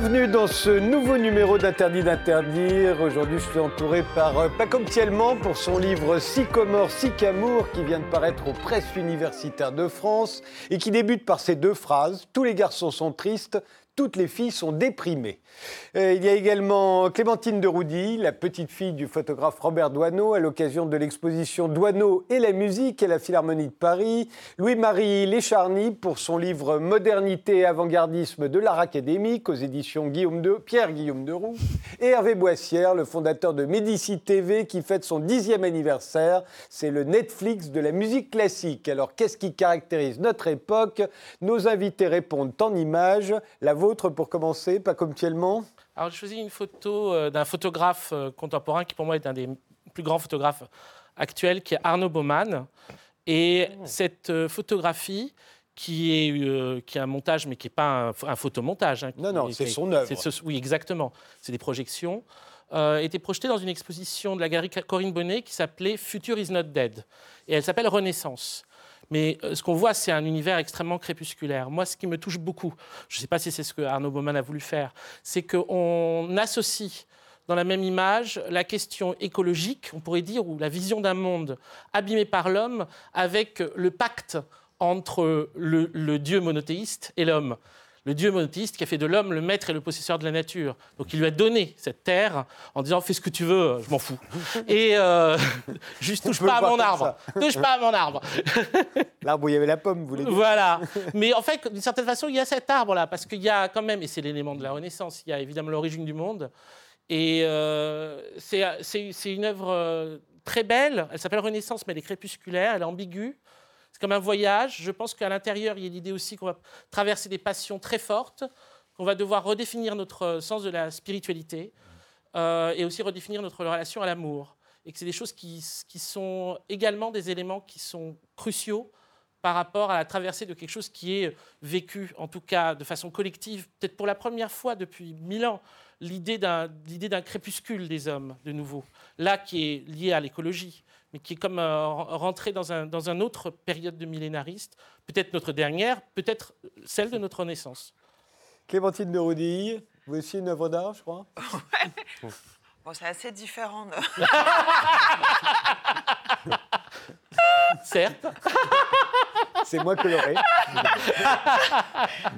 Bienvenue dans ce nouveau numéro d'Interdit d'interdire. Aujourd'hui, je suis entouré par euh, Paco Thielman pour son livre Sycomore, Sycamour qui vient de paraître aux presses universitaires de France et qui débute par ces deux phrases Tous les garçons sont tristes, toutes les filles sont déprimées. Euh, il y a également Clémentine de Roudy, la petite fille du photographe Robert Doisneau, à l'occasion de l'exposition Doisneau et la musique à la Philharmonie de Paris. Louis-Marie Lécharny pour son livre Modernité et avant-gardisme de l'art académique aux éditions Pierre Guillaume de Roux. Et Hervé Boissière, le fondateur de Médici TV, qui fête son dixième anniversaire. C'est le Netflix de la musique classique. Alors, qu'est-ce qui caractérise notre époque? Nos invités répondent en images. Vôtre, pour commencer, pas comme tellement alors, je choisis une photo euh, d'un photographe euh, contemporain qui, pour moi, est un des plus grands photographes actuels, qui est Arnaud Baumann. Et oh. cette euh, photographie, qui est, qui est un montage, mais qui n'est pas un, photomontage. Hein, non, non, c'est son œuvre. oui, exactement. C'est des projections. était projetée dans une exposition de la galerie Corinne Bonnet qui s'appelait Future is not dead. Et elle s'appelle Renaissance. Mais euh, ce qu'on voit, c'est un univers extrêmement crépusculaire. Moi, ce qui me touche beaucoup, je ne sais pas si c'est ce que Arnaud Baumann a voulu faire, c'est qu'on associe dans la même image la question écologique, on pourrait dire, ou la vision d'un monde abîmé par l'homme, avec le pacte entre le Dieu monothéiste et l'homme le Dieu monothéiste qui a fait de l'homme le maître et le possesseur de la nature. Donc il lui a donné cette terre en disant fais ce que tu veux, je m'en fous. Et euh, juste touche pas à mon arbre, touche pas à mon arbre. L'arbre où il y avait la pomme, vous voulez dire? Voilà. Mais en fait, d'une certaine façon, il y a cet arbre-là parce qu'il y a quand même, et c'est l'élément de la Renaissance, il y a évidemment l'origine du monde. Et euh, c'est une œuvre euh, très belle. Elle s'appelle Renaissance, mais elle est crépusculaire, elle est ambiguë. C'est comme un voyage. Je pense qu'à l'intérieur, il y a l'idée aussi qu'on va traverser des passions très fortes, qu'on va devoir redéfinir notre euh, sens de la spiritualité euh, et aussi redéfinir notre relation à l'amour. Et que c'est des choses qui, qui, sont également des éléments qui sont cruciaux par rapport à la traversée de quelque chose qui est vécu, en tout cas de façon collective, peut-être pour la première fois depuis mille ans, l'idée d'un crépuscule des hommes, de nouveau, là qui est lié à l'écologie mais qui est comme euh, rentré dans un, dans un autre période de millénariste, peut-être notre dernière, peut-être celle de notre Renaissance. Clémentine de Roudy, vous aussi une œuvre d'art, je crois? Bon, c'est assez différent. De... Certes. C'est moi coloré.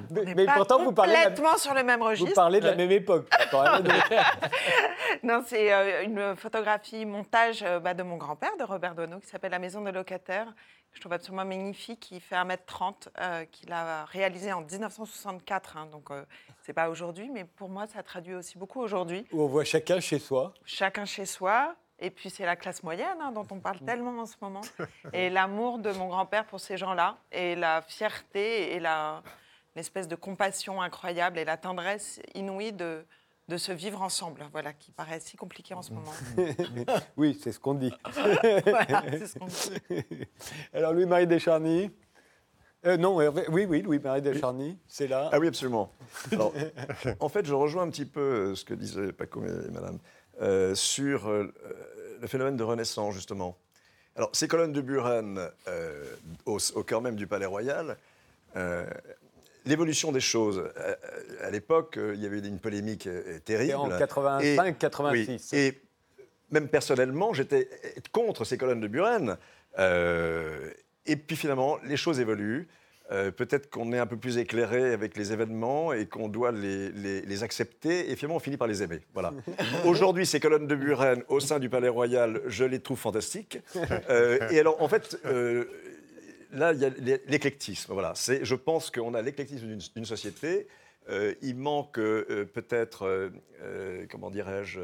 mais, mais pourtant, vous parlez. Complètement sur le même registre. Vous parlez de la même époque. non, c'est euh, une photographie montage euh, bah, de mon grand-père, de Robert Doisneau, qui s'appelle La maison des locataires, que je trouve absolument magnifique, qui fait 1m30, euh, qu'il a réalisé en 1964. Hein, donc, c'est pas aujourd'hui, mais pour moi, ça traduit aussi beaucoup aujourd'hui. Où on voit chacun chez soi. Chacun chez soi. Et puis c'est la classe moyenne hein, dont on parle mm. tellement en ce moment. Et l'amour de mon grand-père pour ces gens-là, et la fierté, et la, l'espèce de compassion incroyable, et la tendresse inouïe de, de se vivre ensemble, voilà, qui paraît si compliqué en ce moment. oui, c'est ce qu'on dit. voilà, c'est ce qu'on dit. Alors Louis-Marie Descharny euh, non, oui, oui, Louis-Marie Descharny, c'est là. Ah oui, absolument. en fait, je rejoins un petit peu ce que disaient Paco et Madame euh, sur euh, le phénomène de Renaissance, justement. Alors, ces colonnes de Buren, euh, au, cœur même du Palais Royal, l'évolution des choses. À, l'époque, il y avait une polémique terrible. En 85-86. et même personnellement, j'étais contre ces colonnes de Buren. et puis finalement, les choses évoluent. Euh, peut-être qu'on est un peu plus éclairé avec les événements et qu'on doit les, accepter et finalement on finit par les aimer. Voilà. Aujourd'hui, ces colonnes de Buren au sein du Palais Royal, je les trouve fantastiques. Euh, et alors, en fait, euh, là, il y a l'éclectisme. Voilà. Je pense qu'on a l'éclectisme d'une société. il manque peut-être, comment dirais-je,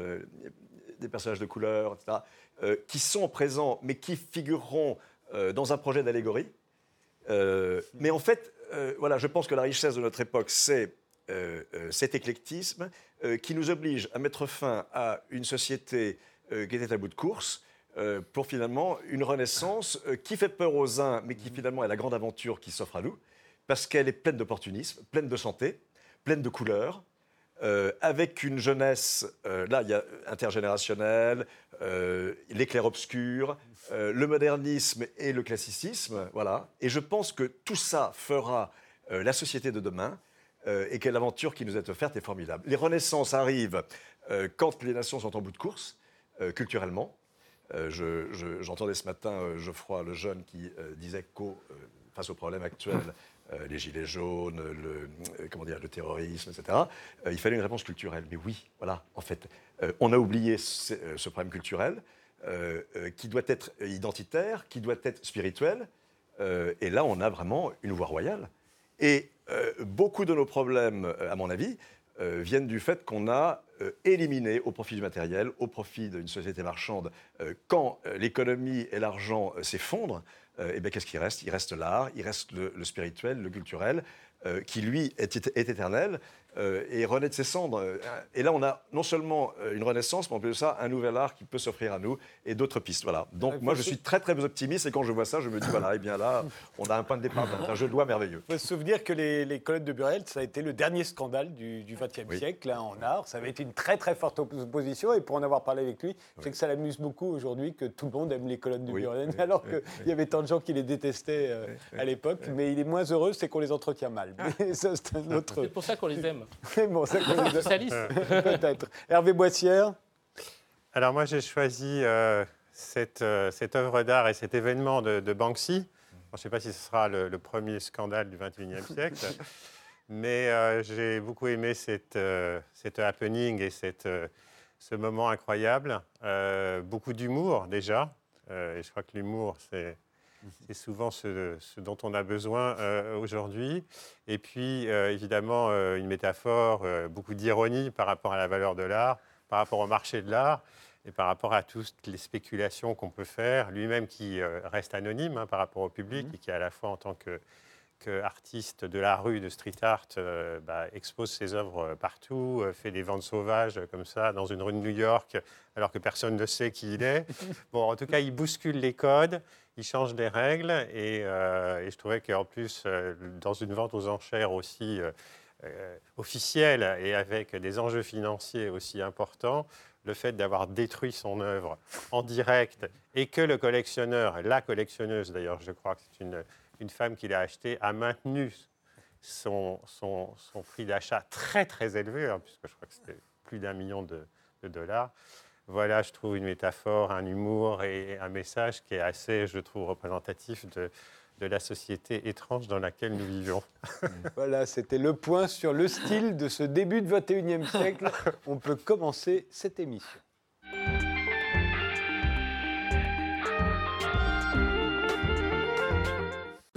des personnages de couleur, etc., qui sont présents, mais qui figureront dans un projet d'allégorie. Euh, mais en fait, euh, voilà, je pense que la richesse de notre époque, c'est euh, cet éclectisme qui nous oblige à mettre fin à une société qui était à bout de course pour finalement une renaissance qui fait peur aux uns, mais qui finalement est la grande aventure qui s'offre à nous, parce qu'elle est pleine d'opportunisme, pleine de santé, pleine de couleurs, euh, avec une jeunesse, euh, là, il y a intergénérationnel, euh, l'éclair-obscur, le modernisme et le classicisme, voilà. Et je pense que tout ça fera la société de demain. euh, et quelle aventure qui nous est offerte est formidable. Les renaissances arrivent euh, quand les nations sont en bout de course, euh, culturellement. Euh, je- je- J'entendais ce matin euh, Geoffroy le jeune qui euh, disait qu'au euh, face aux problèmes actuels, euh, les gilets jaunes, le, euh, comment dire, le terrorisme, etc., euh, il fallait une réponse culturelle. Mais oui, voilà, en fait, euh, on a oublié ce, euh, ce problème culturel euh, euh, qui doit être identitaire, qui doit être spirituel. Euh, et là, on a vraiment une voie royale. Et euh, beaucoup de nos problèmes, euh, à mon avis, euh, viennent du fait qu'on a euh, éliminé au profit du matériel, au profit d'une société marchande, euh, quand euh, l'économie et l'argent euh, s'effondrent, euh, eh bien, qu'est-ce qui reste? Il reste l'art, il reste le, spirituel, le culturel, euh, qui lui est éternel euh, et renaît de ses cendres. Et là, on a non seulement euh, une renaissance, mais en plus de ça, un nouvel art qui peut s'offrir à nous et d'autres pistes. Voilà. Donc, moi, je suis très, très optimiste et quand je vois ça, je me dis, voilà, eh bien là, on a un point de départ, un jeu de loi merveilleux. Il faut se souvenir que les, les colonnes de Burel, ça a été le dernier scandale du XXe Oui. siècle hein, en art. Ça avait été une très très forte opposition et pour en avoir parlé avec lui, c'est que ça l'amuse beaucoup aujourd'hui que tout le monde aime les colonnes de Oui, Burel, alors oui, qu'il y avait tant de gens qui les détestaient euh, à l'époque. Mais il est moins heureux, c'est qu'on les entretient mal. Mais ça, c'est un autre. C'est pour ça qu'on les aime. Mais bon, ça, qu'on les- Socialistes. peut-être. Hervé Boissière. Alors moi j'ai choisi euh, cette, euh, cette œuvre d'art et cet événement de, de Banksy. Bon, je ne sais pas si ce sera le, le premier scandale du XXIe siècle, mais euh, j'ai beaucoup aimé cette, euh, cette happening et cette, euh, ce moment incroyable. Euh, beaucoup d'humour déjà, euh, et je crois que l'humour c'est... C'est souvent ce, ce dont on a besoin euh, aujourd'hui. Et puis, euh, évidemment, euh, une métaphore, beaucoup d'ironie par rapport à la valeur de l'art, par rapport au marché de l'art et par rapport à toutes les spéculations qu'on peut faire. Lui-même qui reste anonyme hein, par rapport au public et qui, à la fois en tant que, que artiste de la rue, de street art, euh, bah, expose ses œuvres partout, euh, fait des ventes sauvages euh, comme ça dans une rue de New York, alors que personne ne sait qui il est. Bon, en tout cas, il bouscule les codes, il change les règles, et, euh, et je trouvais qu'en plus, euh, dans une vente aux enchères aussi euh, officielle et avec des enjeux financiers aussi importants, le fait d'avoir détruit son œuvre en direct et que le collectionneur, la collectionneuse d'ailleurs, je crois que c'est une, une femme qui l'a acheté, a maintenu son, son, son prix d'achat très très élevé, hein, puisque je crois que c'était plus d'un million de dollars. Voilà, je trouve une métaphore, un humour et un message qui est assez, je trouve, représentatif de, de la société étrange dans laquelle nous vivons. Voilà, c'était le point sur le style de ce début de 21e siècle. On peut commencer cette émission.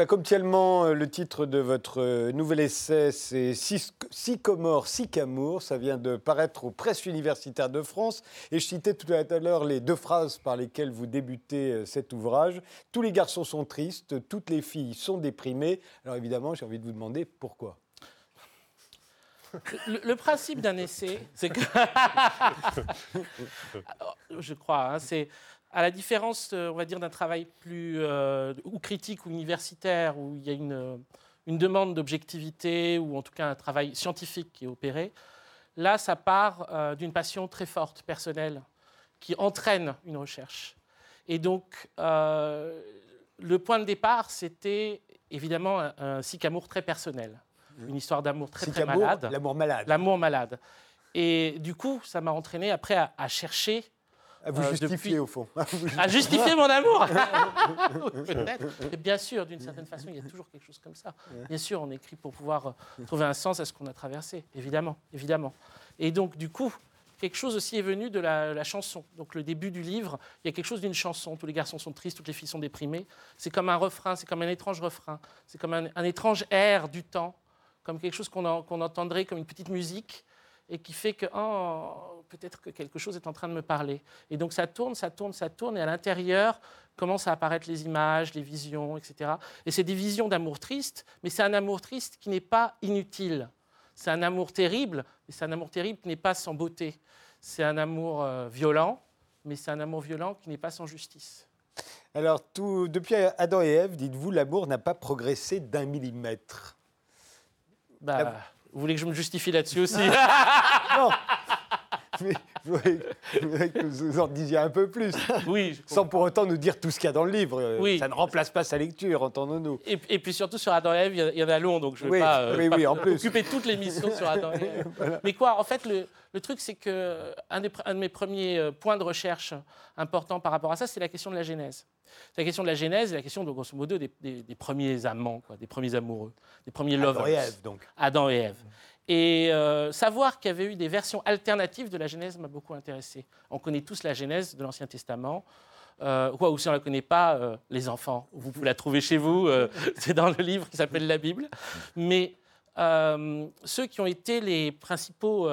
Pas comme tellement, euh, le titre de votre euh, nouvel essai, c'est Sycomore, Sycamour. Ça vient de paraître aux presses universitaires de France. Et je citais tout à l'heure les deux phrases par lesquelles vous débutez euh, cet ouvrage. Tous les garçons sont tristes, toutes les filles sont déprimées. Alors évidemment, j'ai envie de vous demander pourquoi. Le, le principe d'un essai, c'est que. Alors, je crois, hein, c'est à la différence, euh, on va dire, d'un travail plus euh, ou critique ou universitaire, où il y a une, euh, une demande d'objectivité ou en tout cas un travail scientifique qui est opéré. Là, ça part euh, d'une passion très forte, personnelle, qui entraîne une recherche. Et donc, euh, le point de départ, c'était évidemment un, un sycamour très personnel, une histoire d'amour très, très malade. L'amour malade. L'amour malade. Et du coup, ça m'a entraîné après à, à chercher, À vous euh, justifier depuis- au fond. à justifier mon amour. Peut-être. Bien sûr, d'une certaine façon, il y a toujours quelque chose comme ça. Bien sûr, on écrit pour pouvoir euh, trouver un sens à ce qu'on a traversé, évidemment, évidemment. Et donc, du coup, quelque chose aussi est venu de la, la chanson. Donc, le début du livre, il y a quelque chose d'une chanson. Tous les garçons sont tristes, toutes les filles sont déprimées. C'est comme un refrain, c'est comme un étrange refrain. C'est comme un, un étrange air du temps, comme quelque chose qu'on entendrait comme une petite musique et qui fait que oh, peut-être que quelque chose est en train de me parler. Et donc ça tourne, ça tourne, ça tourne, et à l'intérieur commencent à apparaître les images, les visions, etc. Et c'est des visions d'amour triste, mais c'est un amour triste qui n'est pas inutile. C'est un amour terrible, mais c'est un amour terrible qui n'est pas sans beauté. C'est un amour euh, violent, mais c'est un amour violent qui n'est pas sans justice. Alors, tout, depuis Adam et Ève, dites-vous, l'amour n'a pas progressé d'un millimètre. Bah, Vous voulez que je me justifie là-dessus aussi? Mais voudrais voudrais que vous en disiez un peu plus, Oui. je sans pour autant nous dire tout ce qu'il y a dans le livre. Euh, Oui. Ça ne remplace pas sa lecture, entendons-nous. Et, et puis surtout sur Adam et Ève, il y en a- long, donc je ne vais Oui, pas, euh, oui, pas oui, en plus. occuper toute l'émission sur Adam et Ève. Mais quoi, en fait, le, le truc, c'est que un, des pr- un de mes premiers euh, points de recherche importants par rapport à ça, c'est la question de la Genèse. C'est la question de la Genèse et la question, de, grosso modo, des, des- des premiers amants, quoi, des premiers amoureux, des premiers lovers. Adam et Ève, donc. Adam et Ève. Et euh, savoir qu'il y avait eu des versions alternatives de la Genèse m'a beaucoup intéressé. On connaît tous la Genèse de l'Ancien Testament. Euh, ou si on ne la connaît pas, euh, les enfants, vous pouvez la trouver chez vous, c'est dans le livre qui s'appelle la Bible. Mais ceux qui ont été les principaux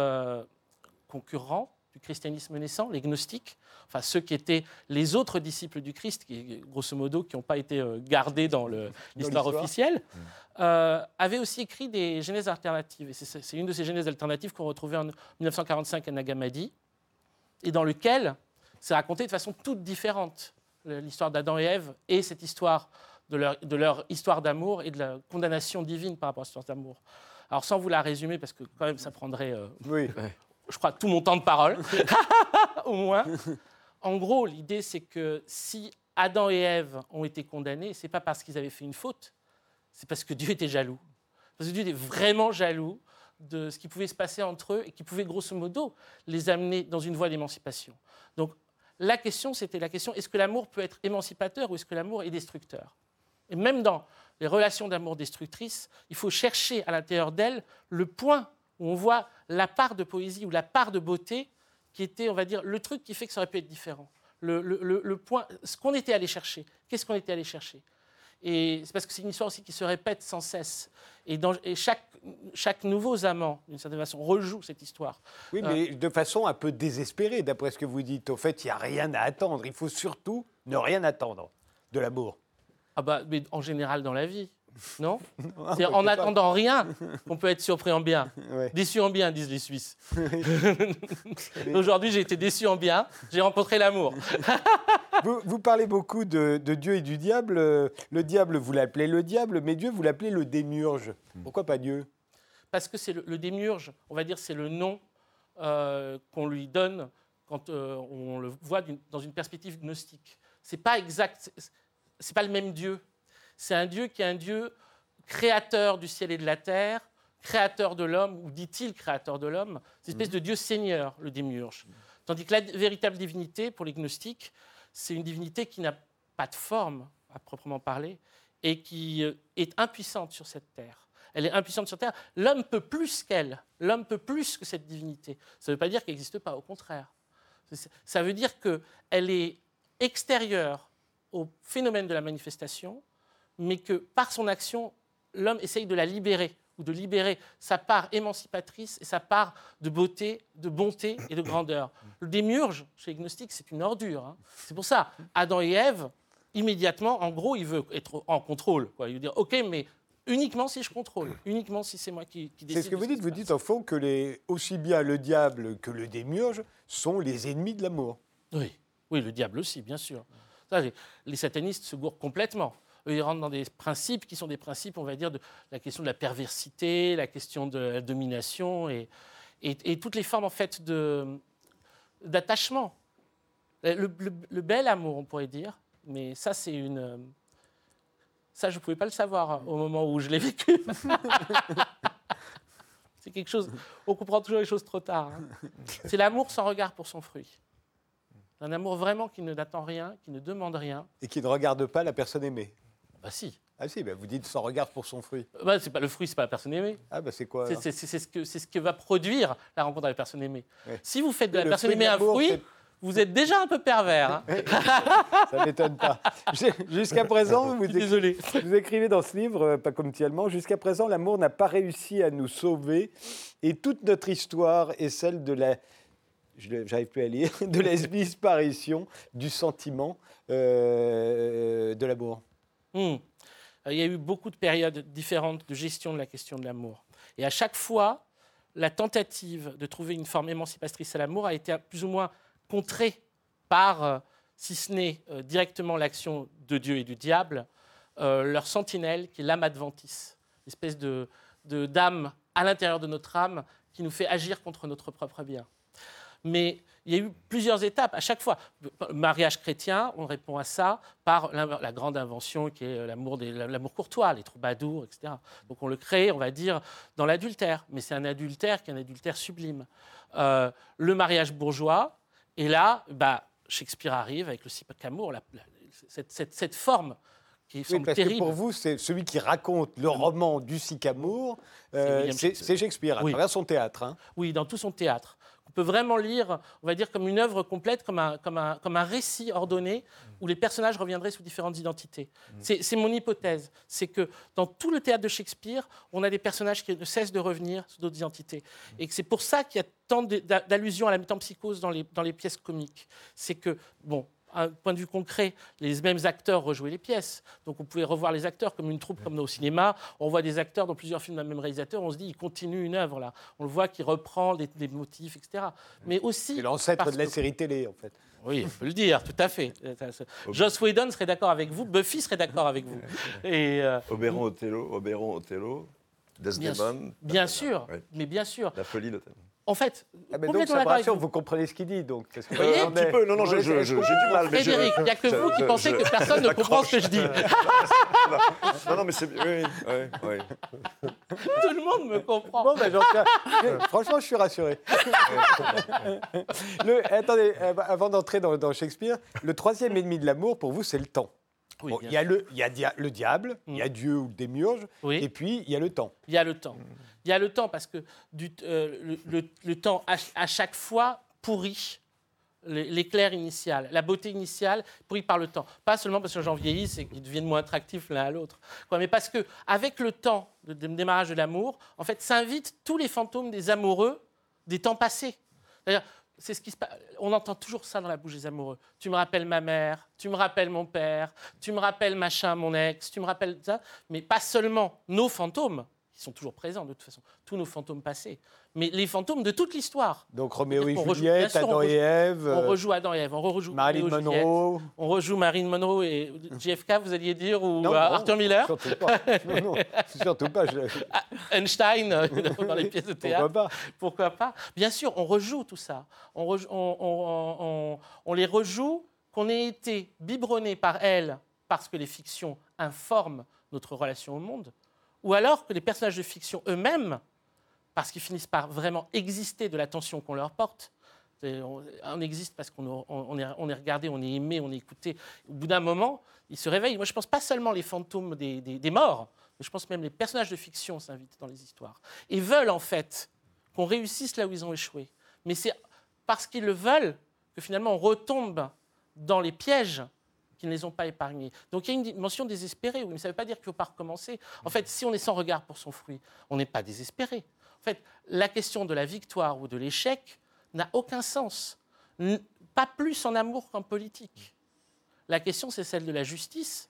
concurrents du christianisme naissant, les gnostiques, enfin ceux qui étaient les autres disciples du Christ, qui, grosso modo, qui n'ont pas été euh, gardés dans l'histoire officielle, euh, avaient aussi écrit des genèses alternatives. Et c'est une de ces genèses alternatives qu'on retrouvait en 1945 à Nagamadi, et dans lequel c'est raconté de façon toute différente l'histoire d'Adam et Ève et cette histoire de leur, de leur histoire d'amour et de la condamnation divine par rapport à cette histoire d'amour. Alors sans vous la résumer, parce que quand même ça prendrait euh, Oui. je crois, tout mon temps de parole, au moins. En gros, l'idée, c'est que si Adam et Ève ont été condamnés, c'est pas parce qu'ils avaient fait une faute, c'est parce que Dieu était jaloux. Parce que Dieu était vraiment jaloux de ce qui pouvait se passer entre eux et qui pouvait, grosso modo, les amener dans une voie d'émancipation. Donc, la question, c'était la question est-ce que l'amour peut être émancipateur ou est-ce que l'amour est destructeur? Et même dans les relations d'amour destructrices, il faut chercher à l'intérieur d'elles le point où on voit la part de poésie ou la part de beauté qui était, on va dire, le truc qui fait que ça aurait pu être différent. Le, le- le- le point, ce qu'on était allé chercher. Qu'est-ce qu'on était allé chercher? Et c'est parce que c'est une histoire aussi qui se répète sans cesse. Et, dans- et chaque, chaque nouveau amant, d'une certaine façon, rejoue cette histoire. Oui, mais de façon un peu désespérée, d'après ce que vous dites. Au fait, il n'y a rien à attendre. Il faut surtout ne rien attendre de l'amour. Ah bah, mais en général dans la vie, non C'est en attendant rien qu'on peut être surpris en bien. Ouais. Déçu en bien, disent les Suisses. Aujourd'hui, j'ai été déçu en bien, j'ai rencontré l'amour. Vous, vous parlez beaucoup de, de Dieu et du diable. Le diable, vous l'appelez le diable, mais Dieu, vous l'appelez le démiurge. Pourquoi pas Dieu? Parce que c'est le, le démiurge, on va dire, c'est le nom euh, qu'on lui donne quand euh, on le voit dans une perspective gnostique. C'est pas exact, c'est pas le même Dieu. C'est un Dieu qui est un Dieu créateur du ciel et de la terre, créateur de l'homme, ou dit-il créateur de l'homme, c'est une espèce de Dieu seigneur, le démiurge. Tandis que la véritable divinité, pour les gnostiques, c'est une divinité qui n'a pas de forme, à proprement parler, et qui euh, est impuissante sur cette terre. Elle est impuissante sur terre. L'homme peut plus qu'elle. L'homme peut plus que cette divinité. Ça ne veut pas dire qu'elle n'existe pas, au contraire. Ça veut dire qu'elle est extérieure au phénomène de la manifestation, mais que par son action, l'homme essaye de la libérer ou de libérer sa part émancipatrice et sa part de beauté, de bonté et de grandeur. Le démiurge, chez les gnostiques, c'est une ordure. hein. C'est pour ça, Adam et Ève, immédiatement, en gros, il veut être en contrôle. quoi. Il veut dire, OK, mais uniquement si je contrôle, uniquement si c'est moi qui, qui décide. C'est ce que vous dites. Vous dites au fond que les, aussi bien le diable que le démiurge sont les ennemis de l'amour. Oui, oui, le diable aussi, bien sûr. Ça, les, les satanistes se gourrent complètement. Eux, ils rentrent dans des principes qui sont des principes, on va dire, de la question de la perversité, la question de la domination et, et- toutes les formes, en fait, d'attachement. Le, le- bel amour, on pourrait dire, mais ça, c'est une. euh, Ça, je ne pouvais pas le savoir au moment où je l'ai vécu. c'est quelque chose. On comprend toujours les choses trop tard. hein. C'est l'amour sans regard pour son fruit. Un amour vraiment qui ne n'attend rien, qui ne demande rien. Et qui ne regarde pas la personne aimée. Bah si. Ah si, bah vous dites sans regard pour son fruit. Bah, c'est pas le fruit, c'est pas la personne aimée. Ah bah c'est quoi C'est ce, que- c'est ce que va produire la rencontre avec la personne aimée. Ouais. Si vous faites de la Le personne aimée un fruit, vous êtes déjà un peu pervers. hein. Ça m'étonne pas. Jusqu'à présent, vous, Désolé. Vous écrivez dans ce livre, euh, pas comme tellement, jusqu'à présent, l'amour n'a pas réussi à nous sauver et toute notre histoire est celle de la, je n'arrive plus à lire, de la disparition du sentiment euh, de l'amour. Hmm. Euh, Il y a eu beaucoup de périodes différentes de gestion de la question de l'amour. Et à chaque fois, la tentative de trouver une forme émancipatrice à l'amour a été plus ou moins contrée par, euh, si ce n'est euh, directement l'action de Dieu et du diable, leur sentinelle, qui est l'âme adventice, espèce de- d'âme à l'intérieur de notre âme qui nous fait agir contre notre propre bien. Mais il y a eu plusieurs étapes à chaque fois. Le mariage chrétien, on répond à ça par la, la grande invention qui est l'amour, des- l'amour courtois, les troubadours, etc. Donc on le crée, on va dire, dans l'adultère. Mais c'est un adultère qui est un adultère sublime. Euh, le mariage bourgeois, et là, bah, Shakespeare arrive avec le la- cette, cette- cette forme qui Oui, parce que terrible. pour vous, c'est celui qui raconte le roman du Sycamour, euh, William c'est Shakespeare. c'est Shakespeare à Oui. travers son théâtre. hein. Oui, dans tout son théâtre. On peut vraiment lire, on va dire, comme une œuvre complète, comme un, comme un, comme un récit ordonné où les personnages reviendraient sous différentes identités. C'est c'est mon hypothèse. C'est que dans tout le théâtre de Shakespeare, on a des personnages qui ne cessent de revenir sous d'autres identités. Et que c'est pour ça qu'il y a tant d'allusions à la métempsychose dans les, dans les pièces comiques. C'est que, bon, un point de vue concret, les mêmes acteurs rejouaient les pièces. Donc on pouvait revoir les acteurs comme une troupe, comme au cinéma. On voit des acteurs dans plusieurs films d'un même réalisateur. On se dit, il continue une œuvre là. On le voit qui reprend des, des motifs, etc. Mais aussi. C'est l'ancêtre de la que- série télé, en fait. Oui, on peut le dire, tout à fait. Joss Whedon serait d'accord avec vous, Buffy serait d'accord avec vous. Et euh, Oberon, Othello, Oberon, Othello, bien, Desdemone. bien sûr, Ouais. mais bien sûr. La folie d'Othello. En fait, Ah, mais donc, ça rassure, vous. vous comprenez ce qu'il dit. Donc, que Vous voyez, un petit peu, non, non, je- on est- je- je- j'ai du mal, mais Frédéric, il n'y a que vous qui pensez je- que personne ne comprend ce que je dis. Non, non, mais c'est. Oui, oui, oui. Tout le monde me comprend. Bon, ben, Franchement, je suis rassuré. Le- attendez, euh, avant d'entrer dans, dans Shakespeare, le troisième ennemi de l'amour, pour vous, c'est le temps. Oui, Bon, bien il y a, le, il y a dia- le diable, il y a Mm. Dieu ou le démiurge, Oui. et puis il y a le temps. Il y a le temps. Il y a le temps parce que du, euh, le, le- le temps, à, ch- à chaque fois, pourrit l'é- l'éclair initial, la beauté initiale pourrit par le temps. Pas seulement parce que les gens vieillissent et qu'ils deviennent moins attractifs l'un à l'autre, mais parce que avec le temps de, de démarrage de l'amour, en fait, s'invitent tous les fantômes des amoureux des temps passés. D'ailleurs, c'est ce qui se passe. On entend toujours ça dans la bouche des amoureux. Tu me rappelles ma mère, tu me rappelles mon père, tu me rappelles machin, mon ex, tu me rappelles ça. Mais pas seulement nos fantômes, qui sont toujours présents de toute façon, tous nos fantômes passés, mais les fantômes de toute l'histoire. Donc Roméo et Juliette, sûr, Adam et rejoue- Ève, On euh, rejoue Adam et Ève, on rejoue Marilyn Monroe. on rejoue Marilyn Monroe et JFK, vous alliez dire, ou Non, euh, non, Arthur Miller, Surtout pas. Non, non, surtout pas. je- Einstein euh, dans les pièces de théâtre. Pourquoi pas Pourquoi pas Bien sûr, on rejoue tout ça. On, rejoue- on- on- on- on les rejoue, qu'on ait été biberonné par elles parce que les fictions informent notre relation au monde, ou alors que les personnages de fiction eux-mêmes, parce qu'ils finissent par vraiment exister de l'attention qu'on leur porte, on, existe parce qu'on on- on est, on regardé, on est aimé, on est écouté. Au bout d'un moment, ils se réveillent. Moi, je pense pas seulement les fantômes des morts, mais je pense même les personnages de fiction s'invitent dans les histoires et veulent en fait qu'on réussisse là où ils ont échoué. Mais c'est parce qu'ils le veulent que finalement on retombe dans les pièges qui ne les ont pas épargnés. Donc il y a une dimension désespérée, oui, mais ça ne veut pas dire qu'il ne faut pas recommencer. En fait, si on est sans regard pour son fruit, on n'est pas désespéré. En fait, la question de la victoire ou de l'échec n'a aucun sens. Pas plus en amour qu'en politique. La question, c'est celle de la justice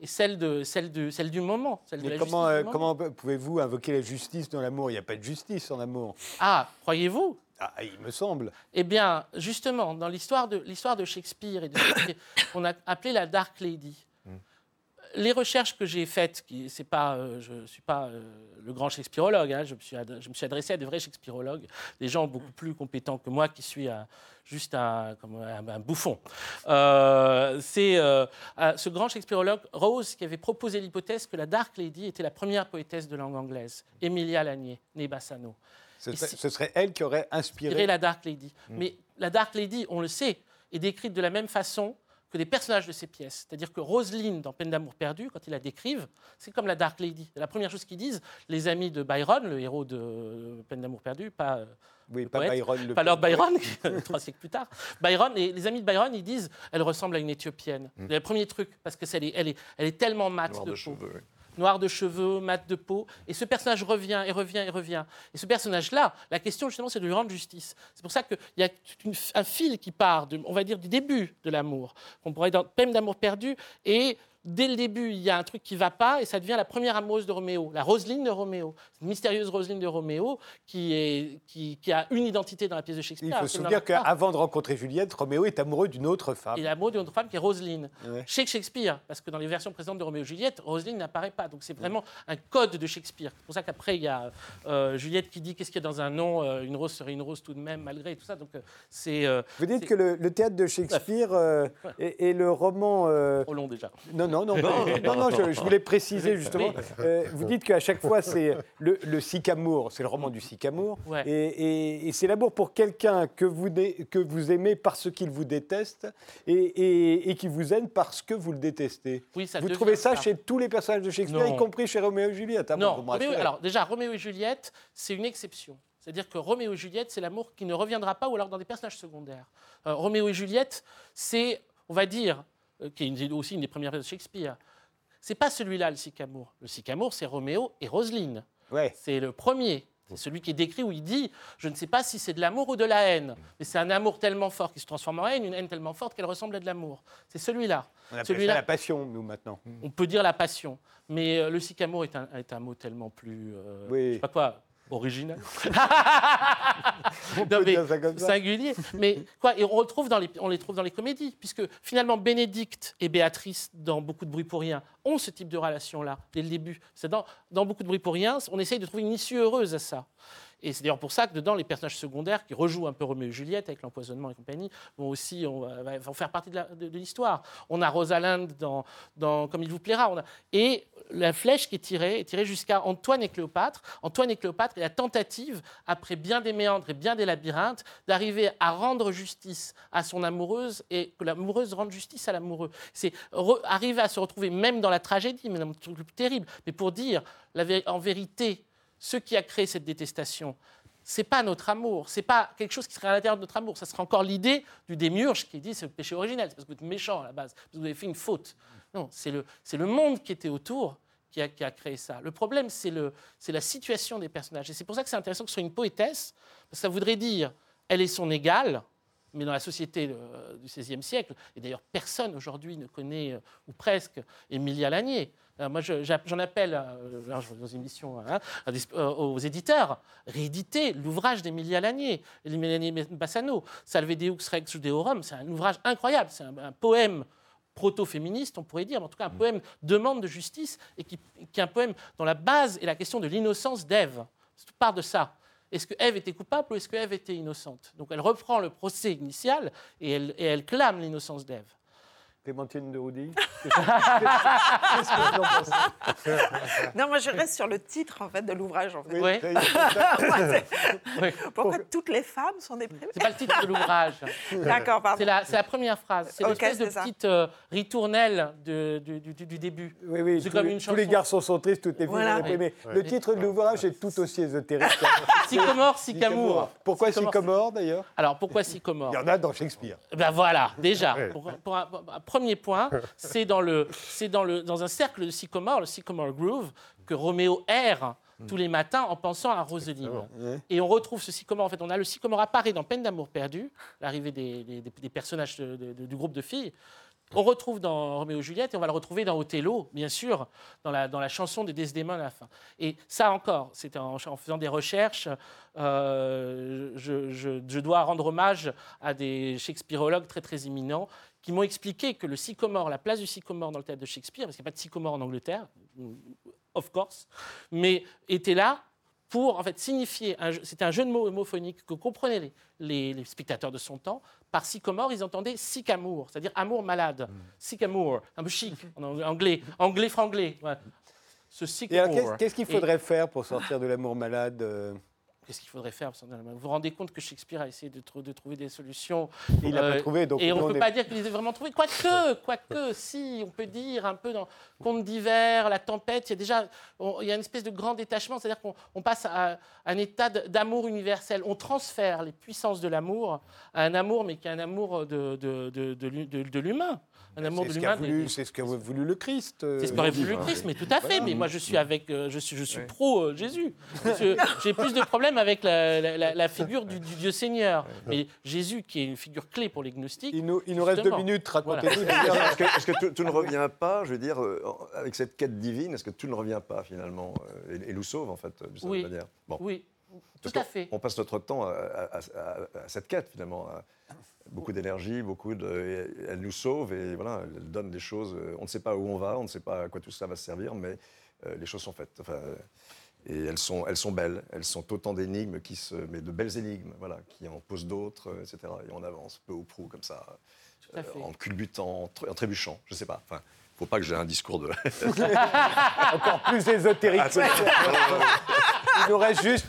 et celle, de, celle, de, celle du moment. Celle de Mais la comment, justice euh, moment. comment pouvez-vous invoquer la justice dans l'amour? Il n'y a pas de justice en amour. Ah, croyez-vous? Ah, il me semble. Eh bien, justement, dans l'histoire de, l'histoire de Shakespeare et de ce qu'on a appelé la Dark Lady, les recherches que j'ai faites, qui, c'est pas, euh, je ne suis pas euh, le grand shakespearologue, hein, je, me suis ad- je me suis adressé à de vrais shakespearologues, des gens beaucoup plus compétents que moi, qui suis un- juste un, comme un, un bouffon. Euh, c'est ce grand shakespearologue, Rose, qui avait proposé l'hypothèse que la Dark Lady était la première poétesse de langue anglaise, Emilia Lanier, née Bassano Ce serait, si- ce serait elle qui aurait inspiré la Dark Lady. Mais la Dark Lady, on le sait, est décrite de la même façon que des personnages de ses pièces. C'est-à-dire que Roselyne, dans Peine d'amour perdu, quand ils la décrivent, c'est comme la Dark Lady. La première chose qu'ils disent, les amis de Byron, le héros de Peine d'amour perdu, pas, euh, Oui, le pas poète, Byron. Le pas Lord Byron, trois siècles plus tard. Byron, et les amis de Byron, ils disent, elle ressemble à une Éthiopienne. C'est le premier truc, parce que c'est- elle est, elle est, elle est tellement mate Noir de, de peau cheveux. oui. Noir de cheveux, mat de peau. Et ce personnage revient et revient et revient. Et ce personnage-là, la question justement, c'est de lui rendre justice. C'est pour ça qu'il y a un fil qui part, on va dire, du début de l'amour, qu'on pourrait dans Peine d'amour perdu, et dès le début, il y a un truc qui va pas et ça devient la première amoureuse de Roméo, la Roselyne de Roméo, cette mystérieuse Roselyne de Roméo qui, est, qui, qui a une identité dans la pièce de Shakespeare. Il faut se souvenir qu'avant de rencontrer Juliette, Roméo est amoureux d'une autre femme. Il est amoureux d'une autre femme qui est Roselyne. Ouais. Chez Shakespeare, parce que dans les versions précédentes de Roméo et Juliette, Roselyne n'apparaît pas. Donc c'est vraiment un code de Shakespeare. C'est pour ça qu'après, il y a euh, Juliette qui dit qu'est-ce qu'il y a dans un nom, euh, une rose serait une rose tout de même, malgré tout ça. Donc euh, c'est Vous dites que le, le théâtre de Shakespeare et, et le roman. trop long déjà. non, non, non, non, non, non, je, je voulais préciser justement. Euh, vous dites qu'à chaque fois, c'est le, le c'est le roman du sycamore. Ouais. Et, et- et c'est l'amour pour quelqu'un que vous, dé- que vous aimez parce qu'il vous déteste et, qui vous aime parce que vous le détestez. Oui, ça vous trouvez ça ça. chez tous les personnages de Shakespeare, Non. y compris chez Roméo et Juliette. hein, non, Roméo- rassurez. alors déjà, Roméo et Juliette, c'est une exception. C'est-à-dire que Roméo et Juliette, c'est l'amour qui ne reviendra pas ou alors dans des personnages secondaires. Euh, Roméo et Juliette, c'est, on va dire, qui est une- aussi une des premières pièces de Shakespeare, c'est pas celui-là le sycamore. Le sycamore, c'est Roméo et Roselyne. Ouais. C'est le premier. C'est celui qui est décrit où il dit Je ne sais pas si c'est de l'amour ou de la haine, mais c'est un amour tellement fort qui se transforme en haine, une haine tellement forte qu'elle ressemble à de l'amour. C'est celui-là. On appelle ça la passion, nous, maintenant. on peut dire la passion, mais euh, le sycamore est un, est un mot tellement plus. euh, Oui. Je sais pas quoi. Original. Non, mais dire ça comme ça. singulier. Mais quoi, et on, retrouve dans les, on les trouve dans les comédies, puisque finalement Bénédicte et Béatrice, dans beaucoup de bruit pour rien, ont ce type de relation-là dès le début. C'est dans, dans beaucoup de bruit pour rien, on essaye de trouver une issue heureuse à ça. Et c'est d'ailleurs pour ça que dedans, les personnages secondaires qui rejouent un peu Roméo et Juliette avec l'empoisonnement et compagnie vont aussi vont faire partie de l'histoire. On a Rosalinde dans, Comme il vous plaira. Et la flèche qui est tirée est tirée jusqu'à Antoine et Cléopâtre. Antoine et Cléopâtre est la tentative, après bien des méandres et bien des labyrinthes, d'arriver à rendre justice à son amoureuse et que l'amoureuse rende justice à l'amoureux. C'est arriver à se retrouver même dans la tragédie, mais dans le truc terrible. Mais pour dire, en vérité, ce qui a créé cette détestation, c'est pas notre amour, c'est pas quelque chose qui serait à l'intérieur de notre amour. Ça serait encore l'idée du démiurge qui dit c'est le péché originel, c'est parce que vous êtes méchant à la base, parce que vous avez fait une faute. Non, c'est le, le monde qui était autour qui a, qui a créé ça. Le problème, c'est la situation des personnages. Et c'est pour ça que c'est intéressant que ce soit une poétesse, parce que ça voudrait dire elle est son égale, mais dans la société euh, du XVIe siècle, et d'ailleurs personne aujourd'hui ne connaît, euh, ou presque, Emilia Lanier. Moi, je- j'en appelle, euh, dans une émission, hein, aux éditeurs, rééditer l'ouvrage d'Emilia Lanier, Emilia Lanier Bassano, Salve Deux Rex Judeorum, c'est un ouvrage incroyable, c'est un, un poème proto-féministe, on pourrait dire, mais en tout cas un poème demande de justice, et qui, qui est un poème dont la base est la question de l'innocence d'Ève. Tout part de ça. Est-ce que Ève était coupable ou est-ce que Ève était innocente? Donc elle reprend le procès initial et elle, clame l'innocence d'Ève. Clémentine de Roudy Qu'est-ce que vous en pensez Non, moi je reste sur le titre en fait de l'ouvrage. En fait. Oui. Oui. Pourquoi toutes les femmes sont des C'est pas le titre de l'ouvrage. D'accord, pardon. C'est la, c'est la première phrase. C'est Ok, l'espèce de ça. petite euh, ritournelle de- du, du- du début. Oui, oui, C'est tous, comme les, une tous les chanson. garçons sont tristes, toutes les filles Voilà. sont déprimées. Oui. Le titre de l'ouvrage est tout aussi ésotérique. Sycomore, Sycamore. Pourquoi Sycomore. D'ailleurs? Alors pourquoi Sycomore Il y en a dans Shakespeare. Ben voilà, déjà. Pour, pour premier point, c'est dans, le, c'est dans, le, dans un cercle de sycomore, le sycomore groove, que Roméo erre tous les matins en pensant à Roseline. Et on retrouve ce sycomore. En fait, on a le sycomore apparaît dans Peine d'amour perdu, l'arrivée des, des- personnages de- de- de- du groupe de filles. On retrouve dans Roméo et Juliette et on va le retrouver dans Othello, bien sûr, dans la, dans la chanson de Desdémone à la fin. Et ça encore, c'est en, en faisant des recherches, euh, je, je- je dois rendre hommage à des shakespearologues très très éminents qui m'ont expliqué que le sycomore, la place du sycomore dans le théâtre de Shakespeare, parce qu'il n'y a pas de sycomore en Angleterre, of course, mais était là pour en fait signifier, c'était un jeu de mots homophonique que comprenaient les, les- les spectateurs de son temps. Par sycomore, ils entendaient sycamour, c'est-à-dire amour malade. Sycamour, un peu chic, en ang- anglais, anglais franglais. ouais. Ce Et alors, qu'est-ce qu'il Et- faudrait faire pour sortir de l'amour malade euh Qu'est-ce qu'il faudrait faire Vous vous rendez compte que Shakespeare a essayé de, trou- de trouver des solutions Il n'a Euh, pas trouvé, donc et on ne peut est- pas dire qu'il les ait vraiment trouvés. Quoique, quoique, si, on peut dire un peu dans Conte d'hiver, La tempête, il y a déjà on- il y a une espèce de grand détachement, c'est-à-dire qu'on on passe à, un état d'amour universel. On transfère les puissances de l'amour à un amour, mais qui est un amour de, de, de, de l'hu- de- de l'humain. Un amour C'est de ce qu'a l'humain. voulu, des- c'est ce qu'a voulu le Christ. euh, c'est ce qu'aurait Jésus, voulu le Christ, mais tout à fait. Voilà. Mais moi, je suis avec, euh, je suis, je suis pro euh, Jésus. Parce que J'ai plus de problèmes avec la, la- la- la figure du, du Dieu Seigneur. Mais Jésus, qui est une figure clé pour les gnostiques, Il nous, il nous reste deux minutes, racontez-nous. Est-ce que, est-ce que tout, tout ne revient pas, je veux dire, euh, avec cette quête divine, est-ce que tout ne revient pas finalement euh, et, et nous sauve en fait, d'une certaine Oui. manière? Bon. oui, tout à fait. On passe notre temps à, à- à- à cette quête finalement. à- beaucoup d'énergie, beaucoup de. Elle nous sauve et voilà, elle donne des choses. euh, On ne sait pas où on va, on ne sait pas à quoi tout ça va servir, mais euh, les choses sont faites. Enfin, euh, et elles sont, elles sont belles. Elles sont autant d'énigmes qui se, mais de belles énigmes, voilà, qui en posent d'autres, euh, etc. Et on avance peu ou prou comme ça, euh, en culbutant, en, tr- en trébuchant. Je sais pas. Enfin, faut pas que j'ai un discours de. Encore plus ésotérique. Ah, Il nous reste juste